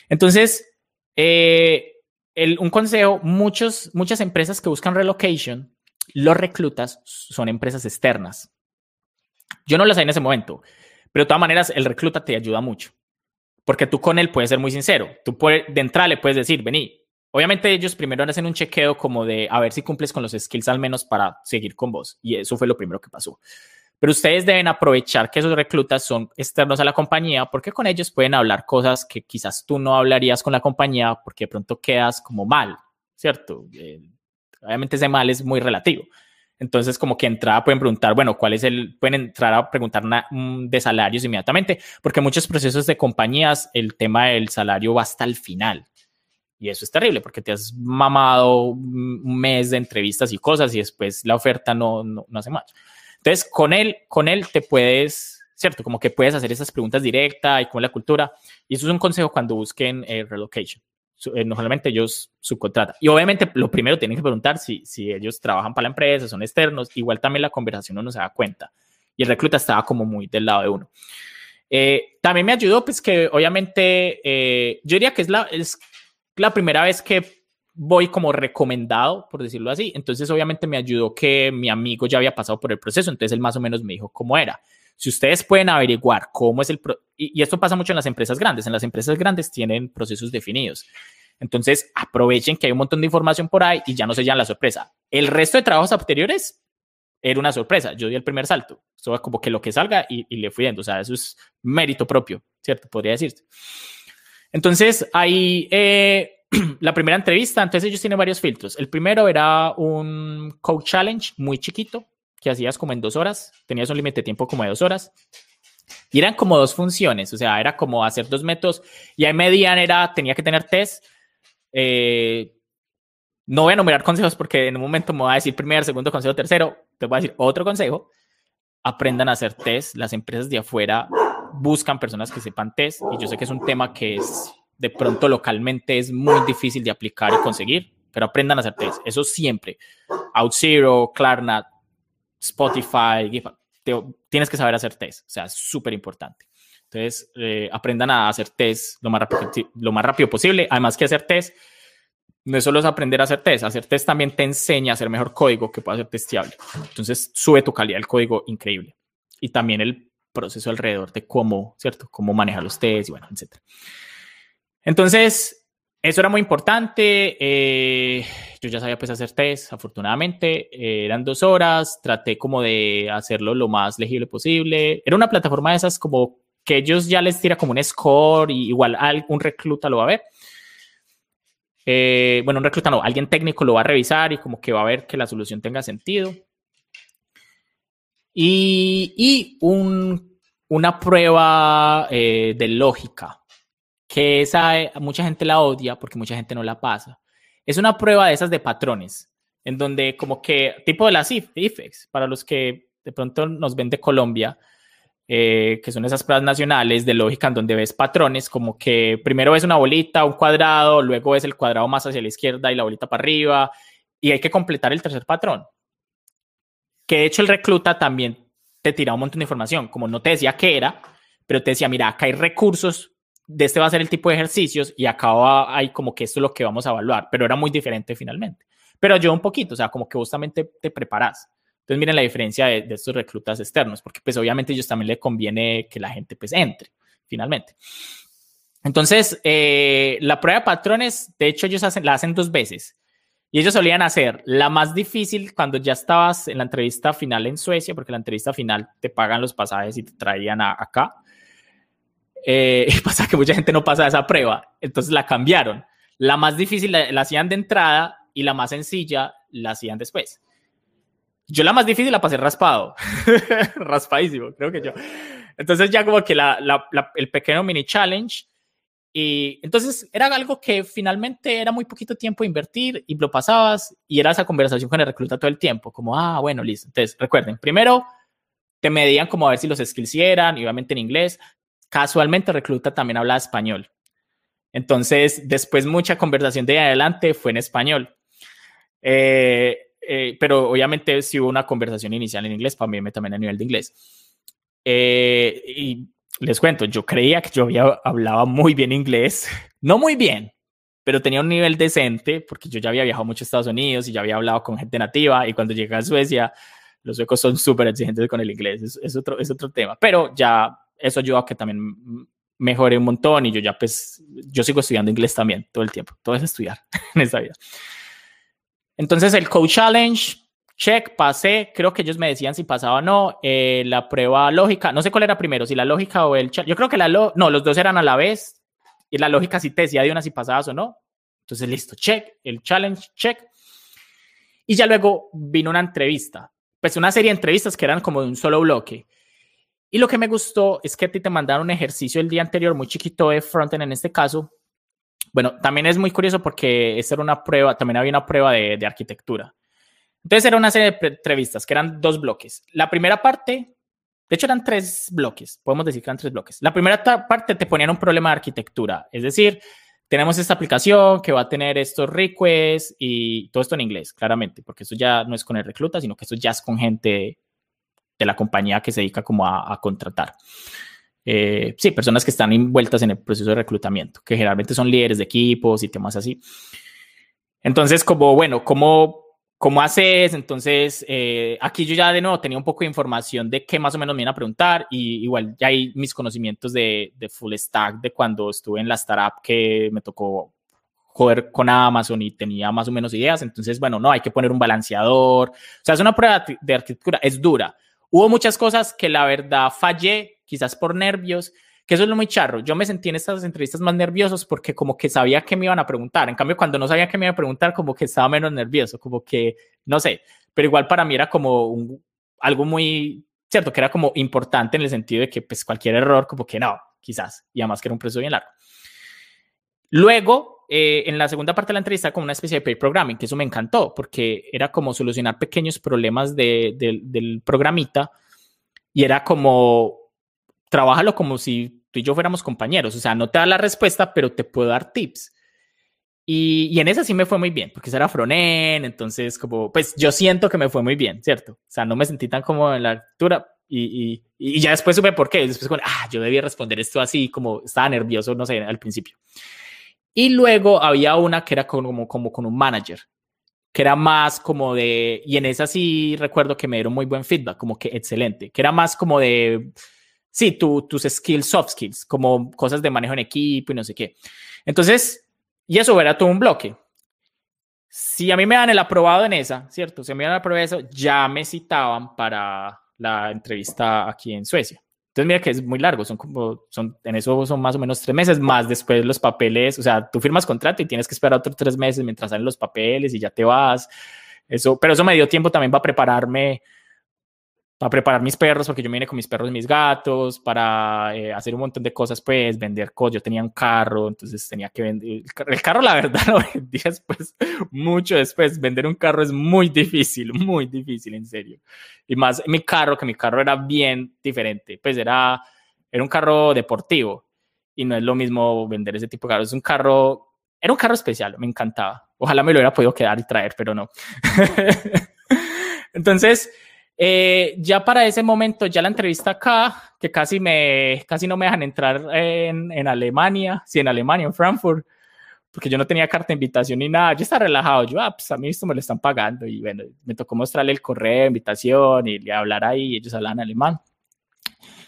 Entonces, eh, el, un consejo, muchos, muchas empresas que buscan relocation, los reclutas son empresas externas. Yo no las hay en ese momento, pero de todas maneras el recluta te ayuda mucho, porque tú con él puedes ser muy sincero. Tú de entrada le puedes decir, vení, Obviamente ellos primero hacen un chequeo como de a ver si cumples con los skills al menos para seguir con vos. Y eso fue lo primero que pasó. Pero ustedes deben aprovechar que esos reclutas son externos a la compañía porque con ellos pueden hablar cosas que quizás tú no hablarías con la compañía porque de pronto quedas como mal, ¿cierto? Eh, obviamente ese mal es muy relativo. Entonces, como que entrada pueden preguntar, bueno, ¿cuál es el? Pueden entrar a preguntar mm, de salarios inmediatamente, porque muchos procesos de compañías el tema del salario va hasta el final. Y eso es terrible porque te has mamado un mes de entrevistas y cosas y después la oferta no, no, hace más. Entonces, con él, con él te puedes, ¿cierto? Como que puedes hacer esas preguntas directas y es la cultura. Y eso es un consejo cuando busquen eh, relocation. Eh, normalmente ellos subcontratan. Y obviamente lo primero tienen que preguntar si, si ellos trabajan para la empresa, son externos. Igual también la conversación uno se da cuenta. Y el recluta estaba como muy del lado de uno. Eh, también me ayudó, pues que obviamente, yo diría que es, la, es la primera vez que voy como recomendado, por decirlo así. Entonces, obviamente me ayudó que mi amigo ya había pasado por el proceso, entonces él más o menos me dijo cómo era. Si ustedes pueden averiguar cómo es el... y, esto pasa mucho en las empresas grandes, en las empresas grandes tienen procesos definidos. Entonces, aprovechen que hay un montón de información por ahí y ya no se llama la sorpresa. El resto de trabajos anteriores era una sorpresa. Yo di el primer salto. Eso es como que lo que salga y, y le fui dando. O sea, eso es mérito propio, ¿cierto? Podría decirse. Entonces, ahí eh, la primera entrevista, entonces ellos tienen varios filtros. El primero era un Code Challenge muy chiquito, que hacías como en dos horas, tenías un límite de tiempo como de dos horas. Y eran como dos funciones, o sea, era como hacer dos métodos. Y ahí medían, era, tenía que tener test. Eh, no voy a enumerar consejos porque en un momento me voy a decir primer, segundo consejo, tercero. Te voy a decir otro consejo. Aprendan a hacer test. Las empresas de afuera buscan personas que sepan test y yo sé que es un tema que es de pronto localmente es muy difícil de aplicar y conseguir, pero aprendan a hacer test. Eso siempre. OutZero, Klarna, Spotify, tienes que saber hacer test. O sea, es súper importante. Entonces, eh, aprendan a hacer test lo más, rápido, lo más rápido posible. Además que hacer test no es solo es aprender a hacer test, hacer test también te enseña a hacer mejor código que pueda ser testeable. Entonces, sube tu calidad del código increíble. Y también el proceso alrededor de cómo, ¿cierto? Cómo manejar los tests y bueno, etc. Entonces, eso era muy importante. Eh, yo ya sabía pues hacer test, afortunadamente. Eh, eran dos horas, traté como de hacerlo lo más legible posible. Era una plataforma de esas como que ellos ya les tira como un score y igual un recluta lo va a ver. Eh, bueno, un recluta no, alguien técnico lo va a revisar y como que va a ver que la solución tenga sentido y, una prueba de lógica, que esa eh, mucha gente la odia porque mucha gente no la pasa. Es una prueba de esas de patrones, en donde como que, tipo de las IFEX, para los que de pronto nos ven de Colombia, eh, que son esas pruebas nacionales de lógica en donde ves patrones, como que primero ves una bolita, un cuadrado, luego ves el cuadrado más hacia la izquierda y la bolita para arriba, y hay que completar el tercer patrón. Que de hecho el recluta también te tira un montón de información, como no te decía qué era, pero te decía, mira, acá hay recursos, de este va a ser el tipo de ejercicios y acá hay como que esto es lo que vamos a evaluar, pero era muy diferente finalmente. Pero yo un poquito, o sea, como que justamente te, preparas. Entonces miren la diferencia de, estos reclutas externos, porque pues obviamente ellos también le conviene que la gente pues entre, finalmente. Entonces, eh, la prueba de patrones, de hecho ellos hacen, la hacen dos veces. Y ellos solían hacer la más difícil cuando ya estabas en la entrevista final en Suecia, porque la entrevista final te pagan los pasajes y te traían acá. Eh, y pasa que mucha gente no pasa esa prueba, entonces la cambiaron. La más difícil la, hacían de entrada y la más sencilla la hacían después. Yo la más difícil la pasé raspado, raspadísimo, creo que yo. Entonces ya como que el pequeño mini challenge y entonces era algo que finalmente era muy poquito tiempo invertir y lo pasabas y era esa conversación con el recluta todo el tiempo, como, ah, bueno, listo. Entonces, recuerden, primero te medían como a ver si los skills eran, obviamente en inglés. Casualmente recluta también hablaba español. Entonces, después mucha conversación de adelante fue en español. Eh, eh, pero obviamente sí hubo una conversación inicial en inglés, para mí también a nivel de inglés. Eh, y les cuento, yo creía que yo hablaba muy bien inglés, no muy bien, pero tenía un nivel decente porque yo ya había viajado mucho a Estados Unidos y ya había hablado con gente nativa y cuando llegué a Suecia, los suecos son súper exigentes con el inglés, es, otro, es otro tema, pero ya eso ayudó a que también mejore un montón y yo ya pues, yo sigo estudiando inglés también todo el tiempo, todo es estudiar en esta vida. Entonces el Code Challenge check, pasé, creo que ellos me decían si pasaba o no, eh, la prueba lógica, no sé cuál era primero, si la lógica o el yo creo que la no, los dos eran a la vez, y la lógica sí te decía de una si pasabas o no, entonces listo, check, el challenge, check, y ya luego vino una entrevista, pues una serie de entrevistas que eran como de un solo bloque, y lo que me gustó es que te mandaron un ejercicio el día anterior, muy chiquito de frontend en este caso, bueno, también es muy curioso porque esta era una prueba, también había una prueba de, de arquitectura. Entonces era una serie de entrevistas que eran dos bloques. La primera parte, de hecho eran tres bloques, podemos decir que eran tres bloques. La primera parte te ponían un problema de arquitectura, es decir, tenemos esta aplicación que va a tener estos requests y todo esto en inglés, claramente, porque eso ya no es con el recluta, sino que eso ya es con gente de la compañía que se dedica como a, contratar. Eh, sí, personas que están envueltas en el proceso de reclutamiento, que generalmente son líderes de equipos y temas así. Entonces, como, bueno, ¿cómo ¿Cómo haces? Entonces, eh, aquí yo ya de nuevo tenía un poco de información de qué más o menos me iban a preguntar y igual ya hay mis conocimientos de, de full stack de cuando estuve en la startup que me tocó joder con Amazon y tenía más o menos ideas. Entonces, bueno, no, hay que poner un balanceador. O sea, es una prueba de arquitectura, es dura. Hubo muchas cosas que la verdad fallé, quizás por nervios, que eso es lo muy charro. Yo me sentí en estas entrevistas más nerviosos porque como que sabía que me iban a preguntar. En cambio, cuando no sabía que me iban a preguntar, como que estaba menos nervioso, como que, no sé, pero igual para mí era como algo muy, cierto, que era como importante en el sentido de que pues cualquier error, como que no, quizás, y además que era un proceso bien largo. Luego, eh, en la segunda parte de la entrevista, como una especie de pair programming, que eso me encantó, porque era como solucionar pequeños problemas del programita y era como, trabájalo como si tú y yo fuéramos compañeros. O sea, no te da la respuesta, pero te puedo dar tips. Y, y en esa sí me fue muy bien, porque eso era fronen, entonces como, pues yo siento que me fue muy bien, ¿cierto? O sea, no me sentí tan como en la altura y, y, y ya después supe por qué. Después como, ah, yo debía responder esto así, como estaba nervioso, no sé, al principio. Y luego había una que era como, como con un manager, que era más como de, y en esa sí recuerdo que me dieron muy buen feedback, como que excelente, que era más como de sí, tus skills, soft skills, como cosas de manejo en equipo y no sé qué. Entonces, y eso era todo un bloque. Si a mí me dan el aprobado en esa, ¿cierto? Si me dan el aprobado eso, ya me citaban para la entrevista aquí en Suecia. Entonces, mira que es muy largo, son como, son, en eso son más o menos tres meses, más después los papeles, o sea, tú firmas contrato y tienes que esperar otros tres meses mientras salen los papeles y ya te vas. Eso, pero eso me dio tiempo también para prepararme para preparar mis perros, porque yo vine con mis perros y mis gatos, para eh, hacer un montón de cosas, pues vender cosas. Yo tenía un carro, entonces tenía que vender. El carro, la verdad, lo vendí después, mucho después. Vender un carro es muy difícil, muy difícil, en serio. Y más mi carro, que mi carro era bien diferente. Pues era, era un carro deportivo y no es lo mismo vender ese tipo de carro. Es un carro era un carro especial, me encantaba. Ojalá me lo hubiera podido quedar y traer, pero no. Entonces, eh, ya para ese momento, ya la entrevista acá, que casi, me, casi no me dejan entrar en, en Alemania, sí, en Alemania, en Frankfurt, porque yo no tenía carta de invitación ni nada, yo estaba relajado, yo, ah, pues a mí esto me lo están pagando y bueno, me tocó mostrarle el correo invitación y hablar ahí, ellos hablan alemán.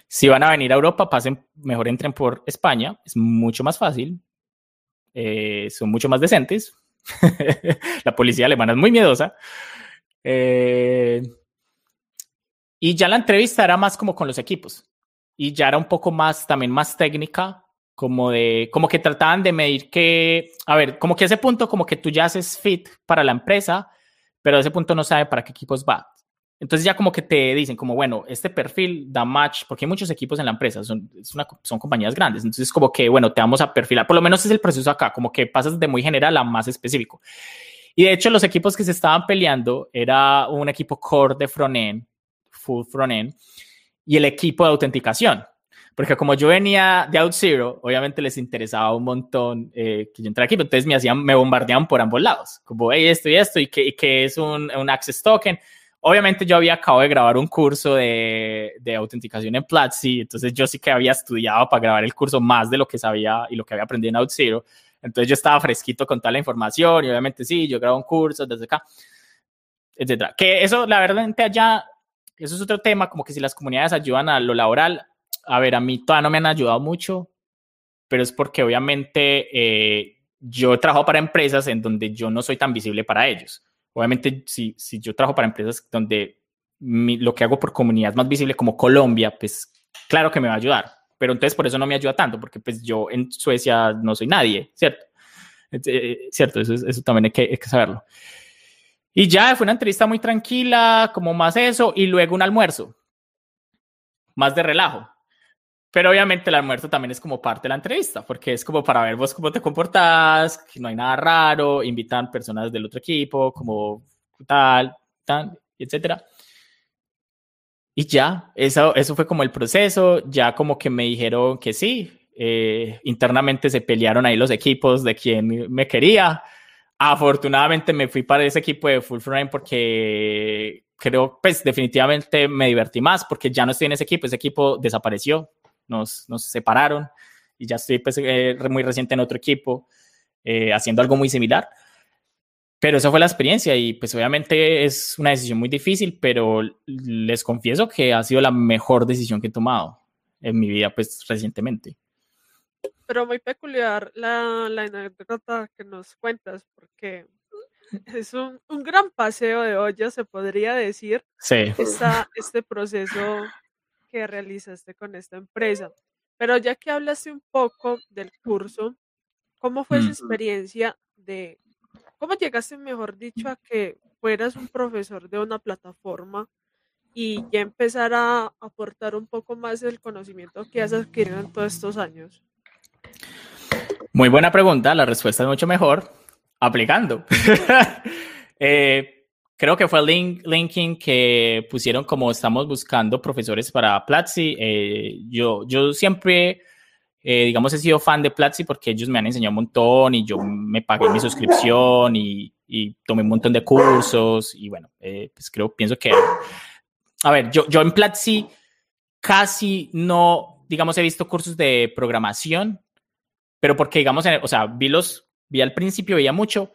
Si van a venir a Europa, pasen, mejor entren por España, es mucho más fácil, eh, son mucho más decentes, la policía alemana es muy miedosa. Eh, y ya la entrevista era más como con los equipos y ya era un poco más, también más técnica, como de, como que trataban de medir que, a ver, como que ese punto, como que tú ya haces fit para la empresa, pero ese punto no sabe para qué equipos va. Entonces ya como que te dicen como, bueno, este perfil da match, porque hay muchos equipos en la empresa, son, son compañías grandes, entonces como que, bueno, te vamos a perfilar, por lo menos es el proceso acá, como que pasas de muy general a más específico. Y de hecho los equipos que se estaban peleando era un equipo core de frontend, full frontend, y el equipo de autenticación. Porque como yo venía de OutZero, obviamente les interesaba un montón eh, que yo entrara aquí, entonces me hacían, me bombardeaban por ambos lados, como, hey, esto y esto, y que, es un, un, access token. Obviamente yo había acabado de grabar un curso de, de autenticación en Platzi, entonces yo sí que había estudiado para grabar el curso más de lo que sabía y lo que había aprendido en OutZero. Entonces yo estaba fresquito con toda la información y obviamente sí, yo grabo un curso desde acá, etcétera. Que eso, la verdad, allá, eso es otro tema, como que si las comunidades ayudan a lo laboral, a ver, a mí todavía no me han ayudado mucho, pero es porque obviamente eh, yo trabajo para empresas en donde yo no soy tan visible para ellos. Obviamente, si, si yo trabajo para empresas donde lo que hago por comunidad es más visible como Colombia, pues claro que me va a ayudar. Pero entonces por eso no me ayuda tanto, porque pues yo en Suecia no soy nadie, ¿cierto? Eh, cierto, eso, eso también hay que saberlo. Y ya fue una entrevista muy tranquila, como más eso, y luego un almuerzo, más de relajo. Pero obviamente el almuerzo también es como parte de la entrevista, porque es como para ver vos cómo te comportás, que no hay nada raro, invitan personas del otro equipo, como tal, tal, etcétera. Y ya, eso, eso fue como el proceso, ya como que me dijeron que sí, eh, internamente se pelearon ahí los equipos de quién me quería. Afortunadamente me fui para ese equipo de Full Frame porque creo, pues definitivamente me divertí más porque ya no estoy en ese equipo, ese equipo desapareció, nos, nos separaron y ya estoy pues, eh, muy reciente en otro equipo eh, haciendo algo muy similar. Pero esa fue la experiencia y pues obviamente es una decisión muy difícil, pero les confieso que ha sido la mejor decisión que he tomado en mi vida pues recientemente. Pero muy peculiar la, la anécdota que nos cuentas, porque es un, un, gran paseo de olla, se podría decir, sí. este proceso que realizaste con esta empresa. Pero ya que hablaste un poco del curso, ¿cómo fue esa mm. experiencia de, cómo llegaste, mejor dicho, a que fueras un profesor de una plataforma y ya empezar a aportar un poco más del conocimiento que has adquirido en todos estos años? Muy buena pregunta, la respuesta es mucho mejor aplicando. eh, creo que fue Link, Linking que pusieron como estamos buscando profesores para Platzi. Eh, yo, yo siempre, eh, digamos, he sido fan de Platzi porque ellos me han enseñado un montón y yo me pagué mi suscripción y, tomé un montón de cursos y bueno, pues creo, pienso que, a ver, yo, yo en Platzi casi no, digamos, he visto cursos de programación, pero porque, digamos, o sea, vi los, vi al principio, veía mucho,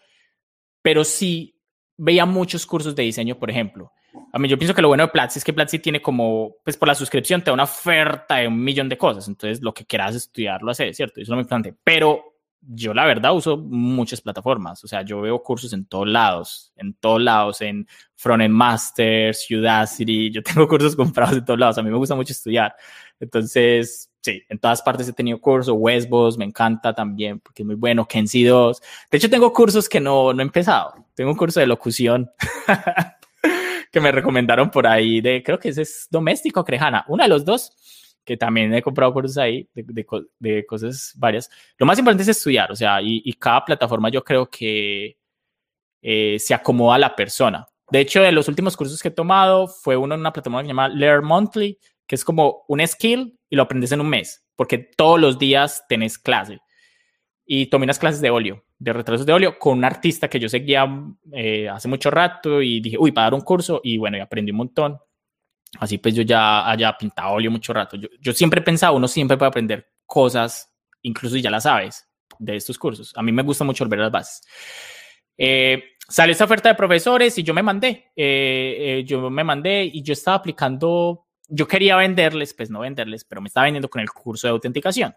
pero sí veía muchos cursos de diseño, por ejemplo. A mí yo pienso que lo bueno de Platzi es que Platzi tiene como, pues por la suscripción te da una oferta de un millón de cosas, entonces lo que quieras estudiar lo haces, ¿cierto? Eso es lo importante. Pero yo la verdad uso muchas plataformas, o sea, yo veo cursos en todos lados, en todos lados, en Frontend Masters, Udacity, yo tengo cursos comprados en todos lados, a mí me gusta mucho estudiar. Entonces, sí, en todas partes he tenido cursos, Westboss me encanta también porque es muy bueno, Kenzie 2. De hecho, tengo cursos que no, no he empezado. Tengo un curso de locución que me recomendaron por ahí de, creo que ese es doméstico, Crejana, uno de los dos que también he comprado cursos ahí de, de, cosas varias. Lo más importante es estudiar, o sea, y, cada plataforma yo creo que eh, se acomoda a la persona. De hecho, de los últimos cursos que he tomado fue uno en una plataforma que se llama Learn Monthly, que es como un skill y lo aprendes en un mes, porque todos los días tenés clase. y tomé unas clases de óleo, de retrasos de óleo, con un artista que yo seguía eh, hace mucho rato y dije, uy, para dar un curso y bueno, y aprendí un montón. Así pues yo ya haya pintado óleo mucho rato. Yo, yo siempre he pensado, uno siempre puede aprender cosas, incluso ya las sabes, de estos cursos. A mí me gusta mucho volver a las bases. Eh, salió esta oferta de profesores y yo me mandé. Eh, yo me mandé y yo estaba aplicando, yo quería venderles, pues no venderles, pero me estaba vendiendo con el curso de autenticación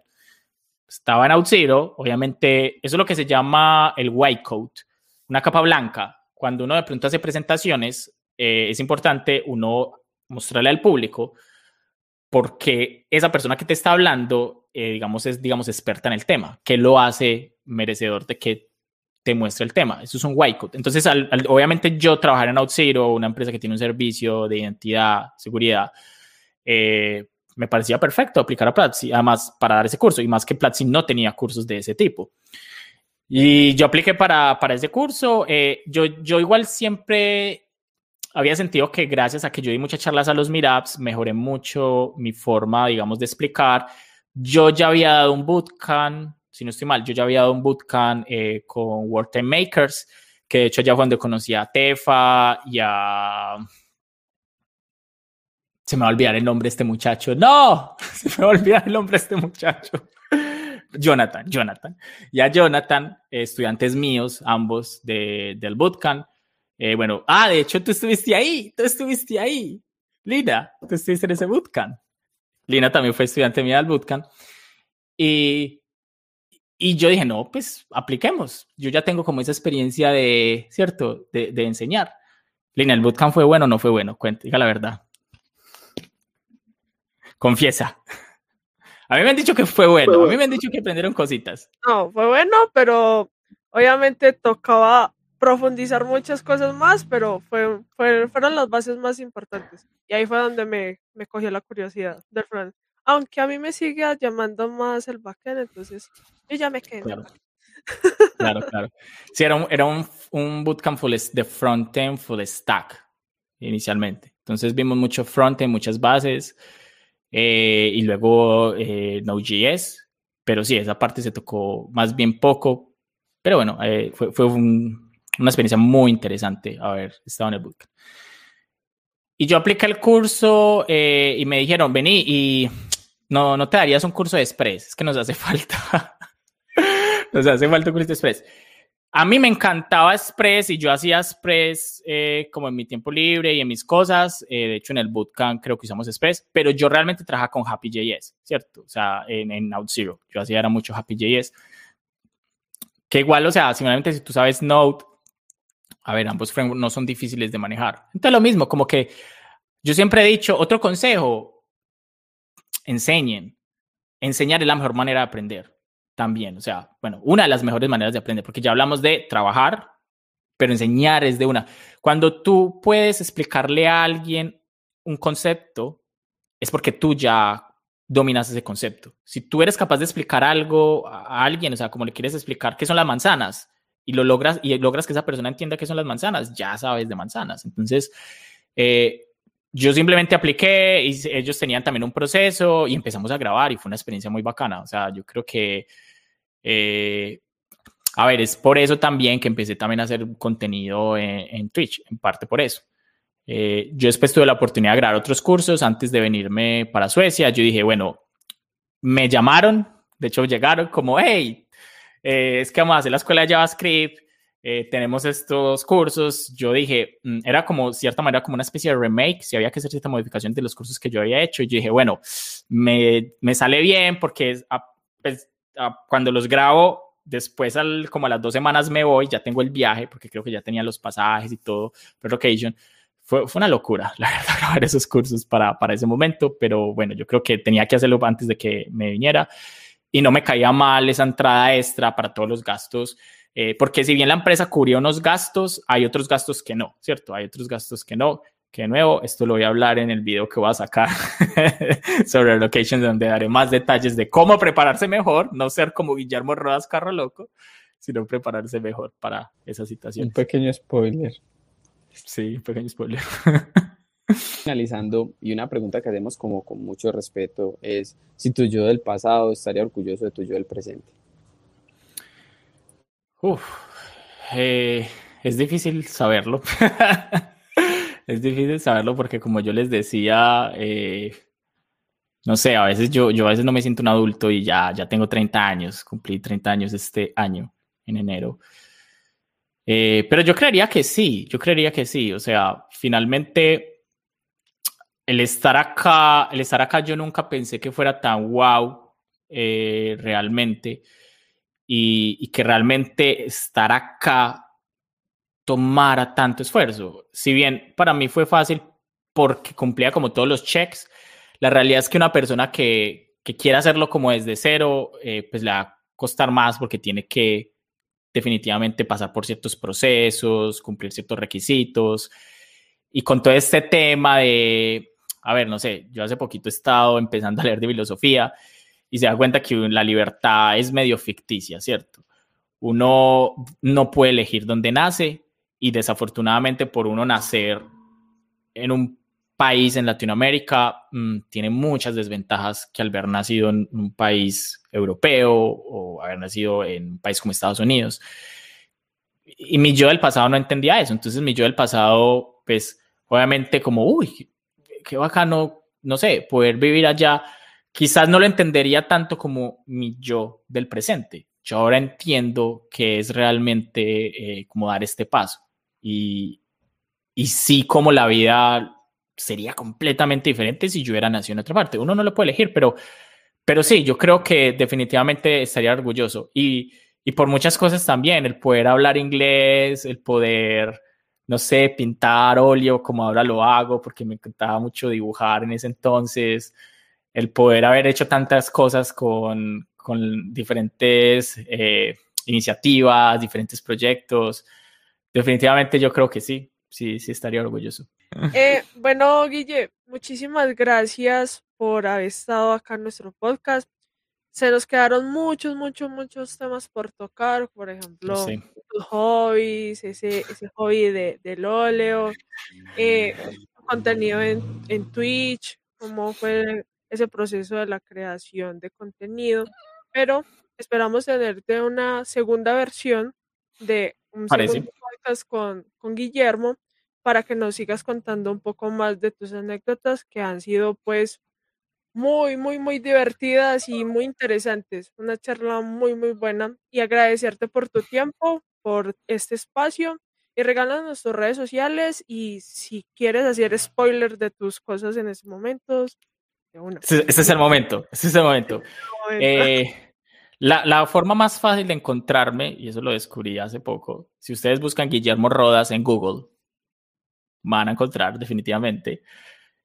estaba en OutZero, obviamente, eso es lo que se llama el white coat, una capa blanca. Cuando uno de pronto hace presentaciones, eh, es importante uno mostrarle al público porque esa persona que te está hablando, eh, digamos, es, digamos, experta en el tema, que lo hace merecedor de que te muestre el tema. Eso es un white coat. Entonces, obviamente yo trabajar en OutZero, una empresa que tiene un servicio de identidad, seguridad, eh, me parecía perfecto aplicar a Platzi, además para dar ese curso, y más que Platzi no tenía cursos de ese tipo. Y yo apliqué para, para ese curso. Eh, yo, yo igual siempre había sentido que gracias a que yo di muchas charlas a los Meetups, mejoré mucho mi forma, digamos, de explicar. Yo ya había dado un bootcamp, si no estoy mal, yo ya había dado un bootcamp eh, con World Makers, que de hecho ya donde conocí a Tefa y a se me va a olvidar el nombre de este muchacho. No, se me va a olvidar el nombre de este muchacho. Jonathan, Jonathan. Ya Jonathan, estudiantes míos, ambos de, del bootcamp. Eh, bueno, ah, de hecho tú estuviste ahí, tú estuviste ahí. Lina, tú estuviste en ese bootcamp. Lina también fue estudiante mía del bootcamp. Y, y yo dije, no, pues apliquemos. Yo ya tengo como esa experiencia de, ¿cierto? De, de enseñar. Lina, ¿el bootcamp fue bueno o no fue bueno? Cuenta, diga la verdad. Confiesa. A mí me han dicho que fue bueno. A mí me han dicho que aprendieron cositas. No, fue bueno, pero obviamente tocaba profundizar muchas cosas más, pero fue, fueron las bases más importantes. Y ahí fue donde me, me cogió la curiosidad del front. Aunque a mí me sigue llamando más el backend, entonces yo ya me quedé. Claro, claro. claro. Sí, era un, era un, un bootcamp full de frontend full stack inicialmente. Entonces vimos mucho frontend, muchas bases. Eh, y luego eh, Node.js, pero sí, esa parte se tocó más bien poco, pero bueno, eh, fue, fue una experiencia muy interesante haber estado en el bootcamp. Y yo apliqué el curso eh, y me dijeron, vení y no, no te darías un curso de Express, es que nos hace falta. nos hace falta un curso de Express. A mí me encantaba Express y yo hacía Express eh, como en mi tiempo libre y en mis cosas. Eh, de hecho, en el bootcamp creo que usamos Express, pero yo realmente trabajaba con Happy.js, ¿cierto? O sea, en, en. Yo hacía era mucho Happy.js. Que igual, o sea, simplemente si tú sabes Node, a ver, ambos frameworks no son difíciles de manejar. Entonces, lo mismo, como que yo siempre he dicho, otro consejo, enseñen. Enseñar es la mejor manera de aprender también. O sea, bueno, una de las mejores maneras de aprender, porque ya hablamos de trabajar, pero enseñar es de una. Cuando tú puedes explicarle a alguien un concepto, es porque tú ya dominas ese concepto. Si tú eres capaz de explicar algo a alguien, o sea, como le quieres explicar qué son las manzanas y lo logras y logras que esa persona entienda qué son las manzanas, ya sabes de manzanas. Entonces, eh, yo simplemente apliqué y ellos tenían también un proceso y empezamos a grabar y fue una experiencia muy bacana. O sea, yo creo que eh, a ver, es por eso también que empecé también a hacer contenido en, Twitch, en parte por eso. Eh, yo después tuve la oportunidad de grabar otros cursos antes de venirme para Suecia. Yo dije, bueno, me llamaron, de hecho llegaron como, hey, eh, es que vamos a hacer la escuela de JavaScript, tenemos estos cursos. Yo dije, mm, era como, cierta manera, como una especie de remake, si había que hacer cierta modificación de los cursos que yo había hecho. Y yo dije, bueno, me, me sale bien porque pues, cuando los grabo, después al, como a las dos semanas me voy, ya tengo el viaje, porque creo que ya tenía los pasajes y todo, relocation. Fue, fue una locura, la verdad, grabar esos cursos para, para ese momento, pero bueno, yo creo que tenía que hacerlo antes de que me viniera y no me caía mal esa entrada extra para todos los gastos, eh, porque si bien la empresa cubría unos gastos, hay otros gastos que no, ¿cierto? Hay otros gastos que no que de nuevo, esto lo voy a hablar en el video que voy a sacar sobre location, donde daré más detalles de cómo prepararse mejor, no ser como Guillermo Rodas Carro Loco, sino prepararse mejor para esa situación. Un pequeño spoiler. Sí, un pequeño spoiler. Finalizando, y una pregunta que hacemos como con mucho respeto es si tu yo del pasado estaría orgulloso de tu yo del presente. Uf, eh, es difícil saberlo. es difícil saberlo porque como yo les decía, eh, no sé, a veces yo, yo a veces no me siento un adulto y ya, ya tengo 30 años, cumplí 30 años este año, en enero. Eh, pero yo creería que sí, yo creería que sí. O sea, finalmente, el estar acá, el estar acá yo nunca pensé que fuera tan wow realmente y, que realmente estar acá tomara tanto esfuerzo. Si bien para mí fue fácil porque cumplía como todos los checks, la realidad es que una persona que, que quiera hacerlo como desde cero, eh, pues le va a costar más porque tiene que definitivamente pasar por ciertos procesos, cumplir ciertos requisitos. Y con todo este tema de, a ver, no sé, yo hace poquito he estado empezando a leer de filosofía y se da cuenta que la libertad es medio ficticia, ¿cierto? Uno no puede elegir dónde nace y desafortunadamente por uno nacer en un país en Latinoamérica mm, tiene muchas desventajas que al haber nacido en un país europeo o haber nacido en un país como Estados Unidos. Y mi yo del pasado no entendía eso, entonces mi yo del pasado, pues obviamente como, uy, qué bacano, no sé, poder vivir allá quizás no lo entendería tanto como mi yo del presente. Yo ahora entiendo que es realmente eh, como dar este paso. Y, y sí, como la vida sería completamente diferente si yo hubiera nacido en otra parte. Uno no lo puede elegir, pero, pero sí, yo creo que definitivamente estaría orgulloso. Y, y por muchas cosas también, el poder hablar inglés, el poder, no sé, pintar óleo como ahora lo hago, porque me encantaba mucho dibujar en ese entonces el poder haber hecho tantas cosas con, con diferentes eh, iniciativas, diferentes proyectos, definitivamente yo creo que sí, sí, sí estaría orgulloso. Eh, bueno, Guille, muchísimas gracias por haber estado acá en nuestro podcast. Se nos quedaron muchos, muchos, muchos temas por tocar, por ejemplo, tus hobbies, ese, ese hobby de, del óleo, eh, contenido en, en Twitch, cómo fue ese proceso de la creación de contenido, pero esperamos tenerte una segunda versión de un segundo podcast con, con Guillermo para que nos sigas contando un poco más de tus anécdotas que han sido pues muy, muy, muy divertidas y muy interesantes. Una charla muy, muy buena y agradecerte por tu tiempo, por este espacio y regálanos tus redes sociales y si quieres hacer spoiler de tus cosas en estos momentos, ese, es el momento, ese es el momento. Eh, la, forma más fácil de encontrarme, y eso lo descubrí hace poco, si ustedes buscan Guillermo Rodas en Google, van a encontrar definitivamente.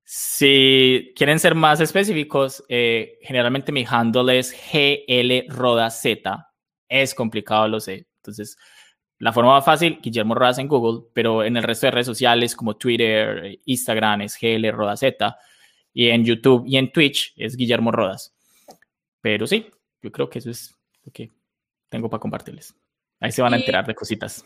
Si quieren ser más específicos, eh, generalmente mi handle es GL Rodas Z. Es complicado, lo sé. Entonces, la forma más fácil, Guillermo Rodas en Google, pero en el resto de redes sociales como Twitter, Instagram es GL Rodas Z y en YouTube y en Twitch es Guillermo Rodas. Pero sí, yo creo que eso es lo que tengo para compartirles. Ahí se van a enterar de cositas.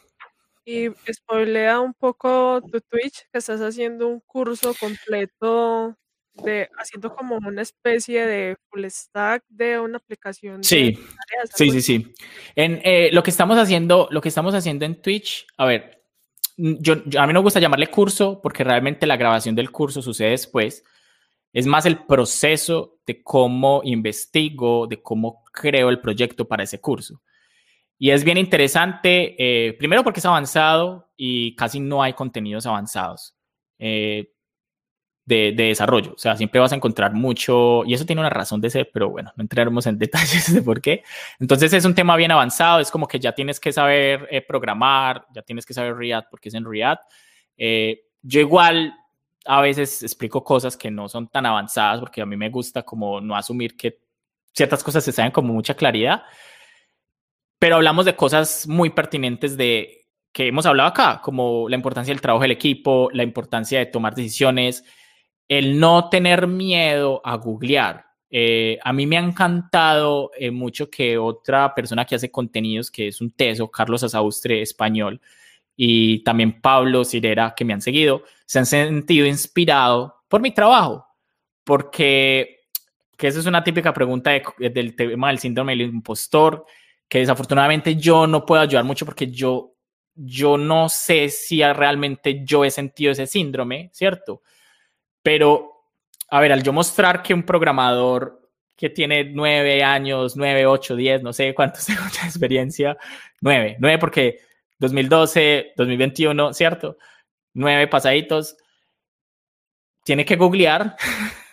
Y spoilea un poco tu Twitch, que estás haciendo un curso completo de haciendo como una especie de full stack de una aplicación. Sí, sí, sí, sí. En eh, lo que estamos haciendo, lo que estamos haciendo en Twitch, a ver, yo, a mí no me gusta llamarle curso porque realmente la grabación del curso sucede después. Es más el proceso de cómo investigo, de cómo creo el proyecto para ese curso. Y es bien interesante, eh, primero porque es avanzado y casi no hay contenidos avanzados eh, de, desarrollo. O sea, siempre vas a encontrar mucho, y eso tiene una razón de ser, pero bueno, no entraremos en detalles de por qué. Entonces es un tema bien avanzado, es como que ya tienes que saber eh, programar, ya tienes que saber React porque es en React. yo igual a veces explico cosas que no son tan avanzadas porque a mí me gusta como no asumir que ciertas cosas se saben con mucha claridad, pero hablamos de cosas muy pertinentes de que hemos hablado acá, como la importancia del trabajo del equipo, la importancia de tomar decisiones, el no tener miedo a googlear. Eh, a mí me ha encantado eh, mucho que otra persona que hace contenidos, que es un teso, Carlos Asaustre, español, y también Pablo Cirera, que me han seguido, se han sentido inspirados por mi trabajo, porque que esa es una típica pregunta del tema del síndrome del impostor. que desafortunadamente yo no puedo ayudar mucho porque yo, yo no sé si realmente yo he sentido ese síndrome, ¿cierto? Pero, a ver, al yo mostrar que un programador que tiene nueve años, nueve, ocho, diez, no sé cuántos años de experiencia, nueve, nueve porque 2012, 2021, ¿cierto? Nueve pasaditos, tiene que googlear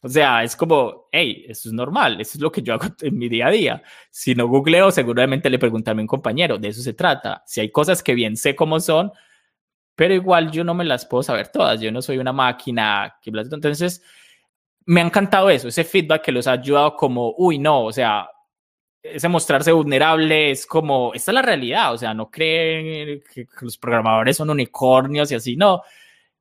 o sea, es como, hey, eso es normal, eso es lo que yo hago en mi día a día. Si no googleo, seguramente le preguntaré a un compañero, de eso se trata. Si hay cosas que bien sé cómo son, pero igual yo no me las puedo saber todas, yo no soy una máquina. Entonces, me ha encantado eso, ese feedback que los ha ayudado como, uy, no, o sea, ese mostrarse vulnerable es como, esta es la realidad, o sea, no creen que los programadores son unicornios y así, no.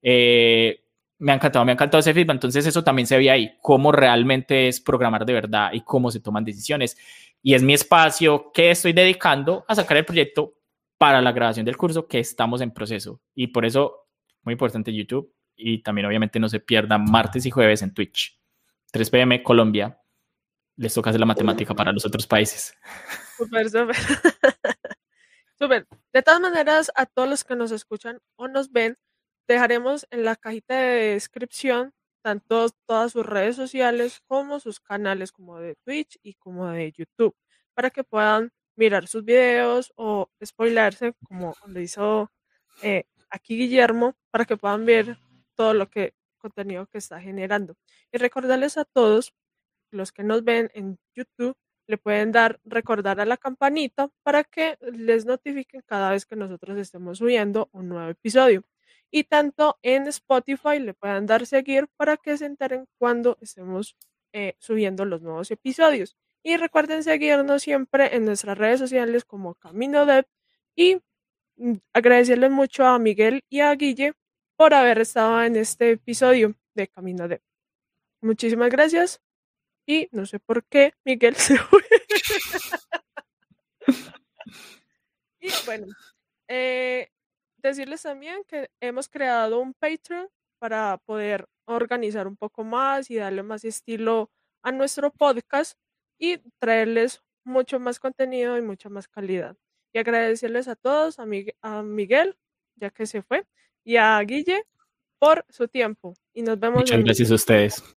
Eh, me ha encantado, me ha encantado ese feedback. Entonces eso también se ve ahí, cómo realmente es programar de verdad y cómo se toman decisiones. Y es mi espacio que estoy dedicando a sacar el proyecto para la grabación del curso que estamos en proceso. Y por eso, muy importante YouTube y también obviamente no se pierdan martes y jueves en Twitch. 3 pm Colombia. Les toca hacer la matemática para los otros países. Súper, súper. súper. De todas maneras, a todos los que nos escuchan o nos ven, Dejaremos en la cajita de descripción tanto todas sus redes sociales como sus canales como de Twitch y como de YouTube para que puedan mirar sus videos o spoilarse como lo hizo eh, aquí Guillermo para que puedan ver todo lo que contenido que está generando. Y recordarles a todos los que nos ven en YouTube le pueden dar recordar a la campanita para que les notifiquen cada vez que nosotros estemos subiendo un nuevo episodio y tanto en Spotify le puedan dar seguir para que se enteren cuando estemos eh, subiendo los nuevos episodios. Y recuerden seguirnos siempre en nuestras redes sociales como Camino Dev y mm, agradecerles mucho a Miguel y a Guille por haber estado en este episodio de Camino Dev. Muchísimas gracias y no sé por qué Miguel se fue. y bueno, eh, decirles también que hemos creado un Patreon para poder organizar un poco más y darle más estilo a nuestro podcast y traerles mucho más contenido y mucha más calidad. Y agradecerles a todos, a, Miguel, ya que se fue, y a Guille por su tiempo. Y nos vemos. Muchas gracias a ustedes.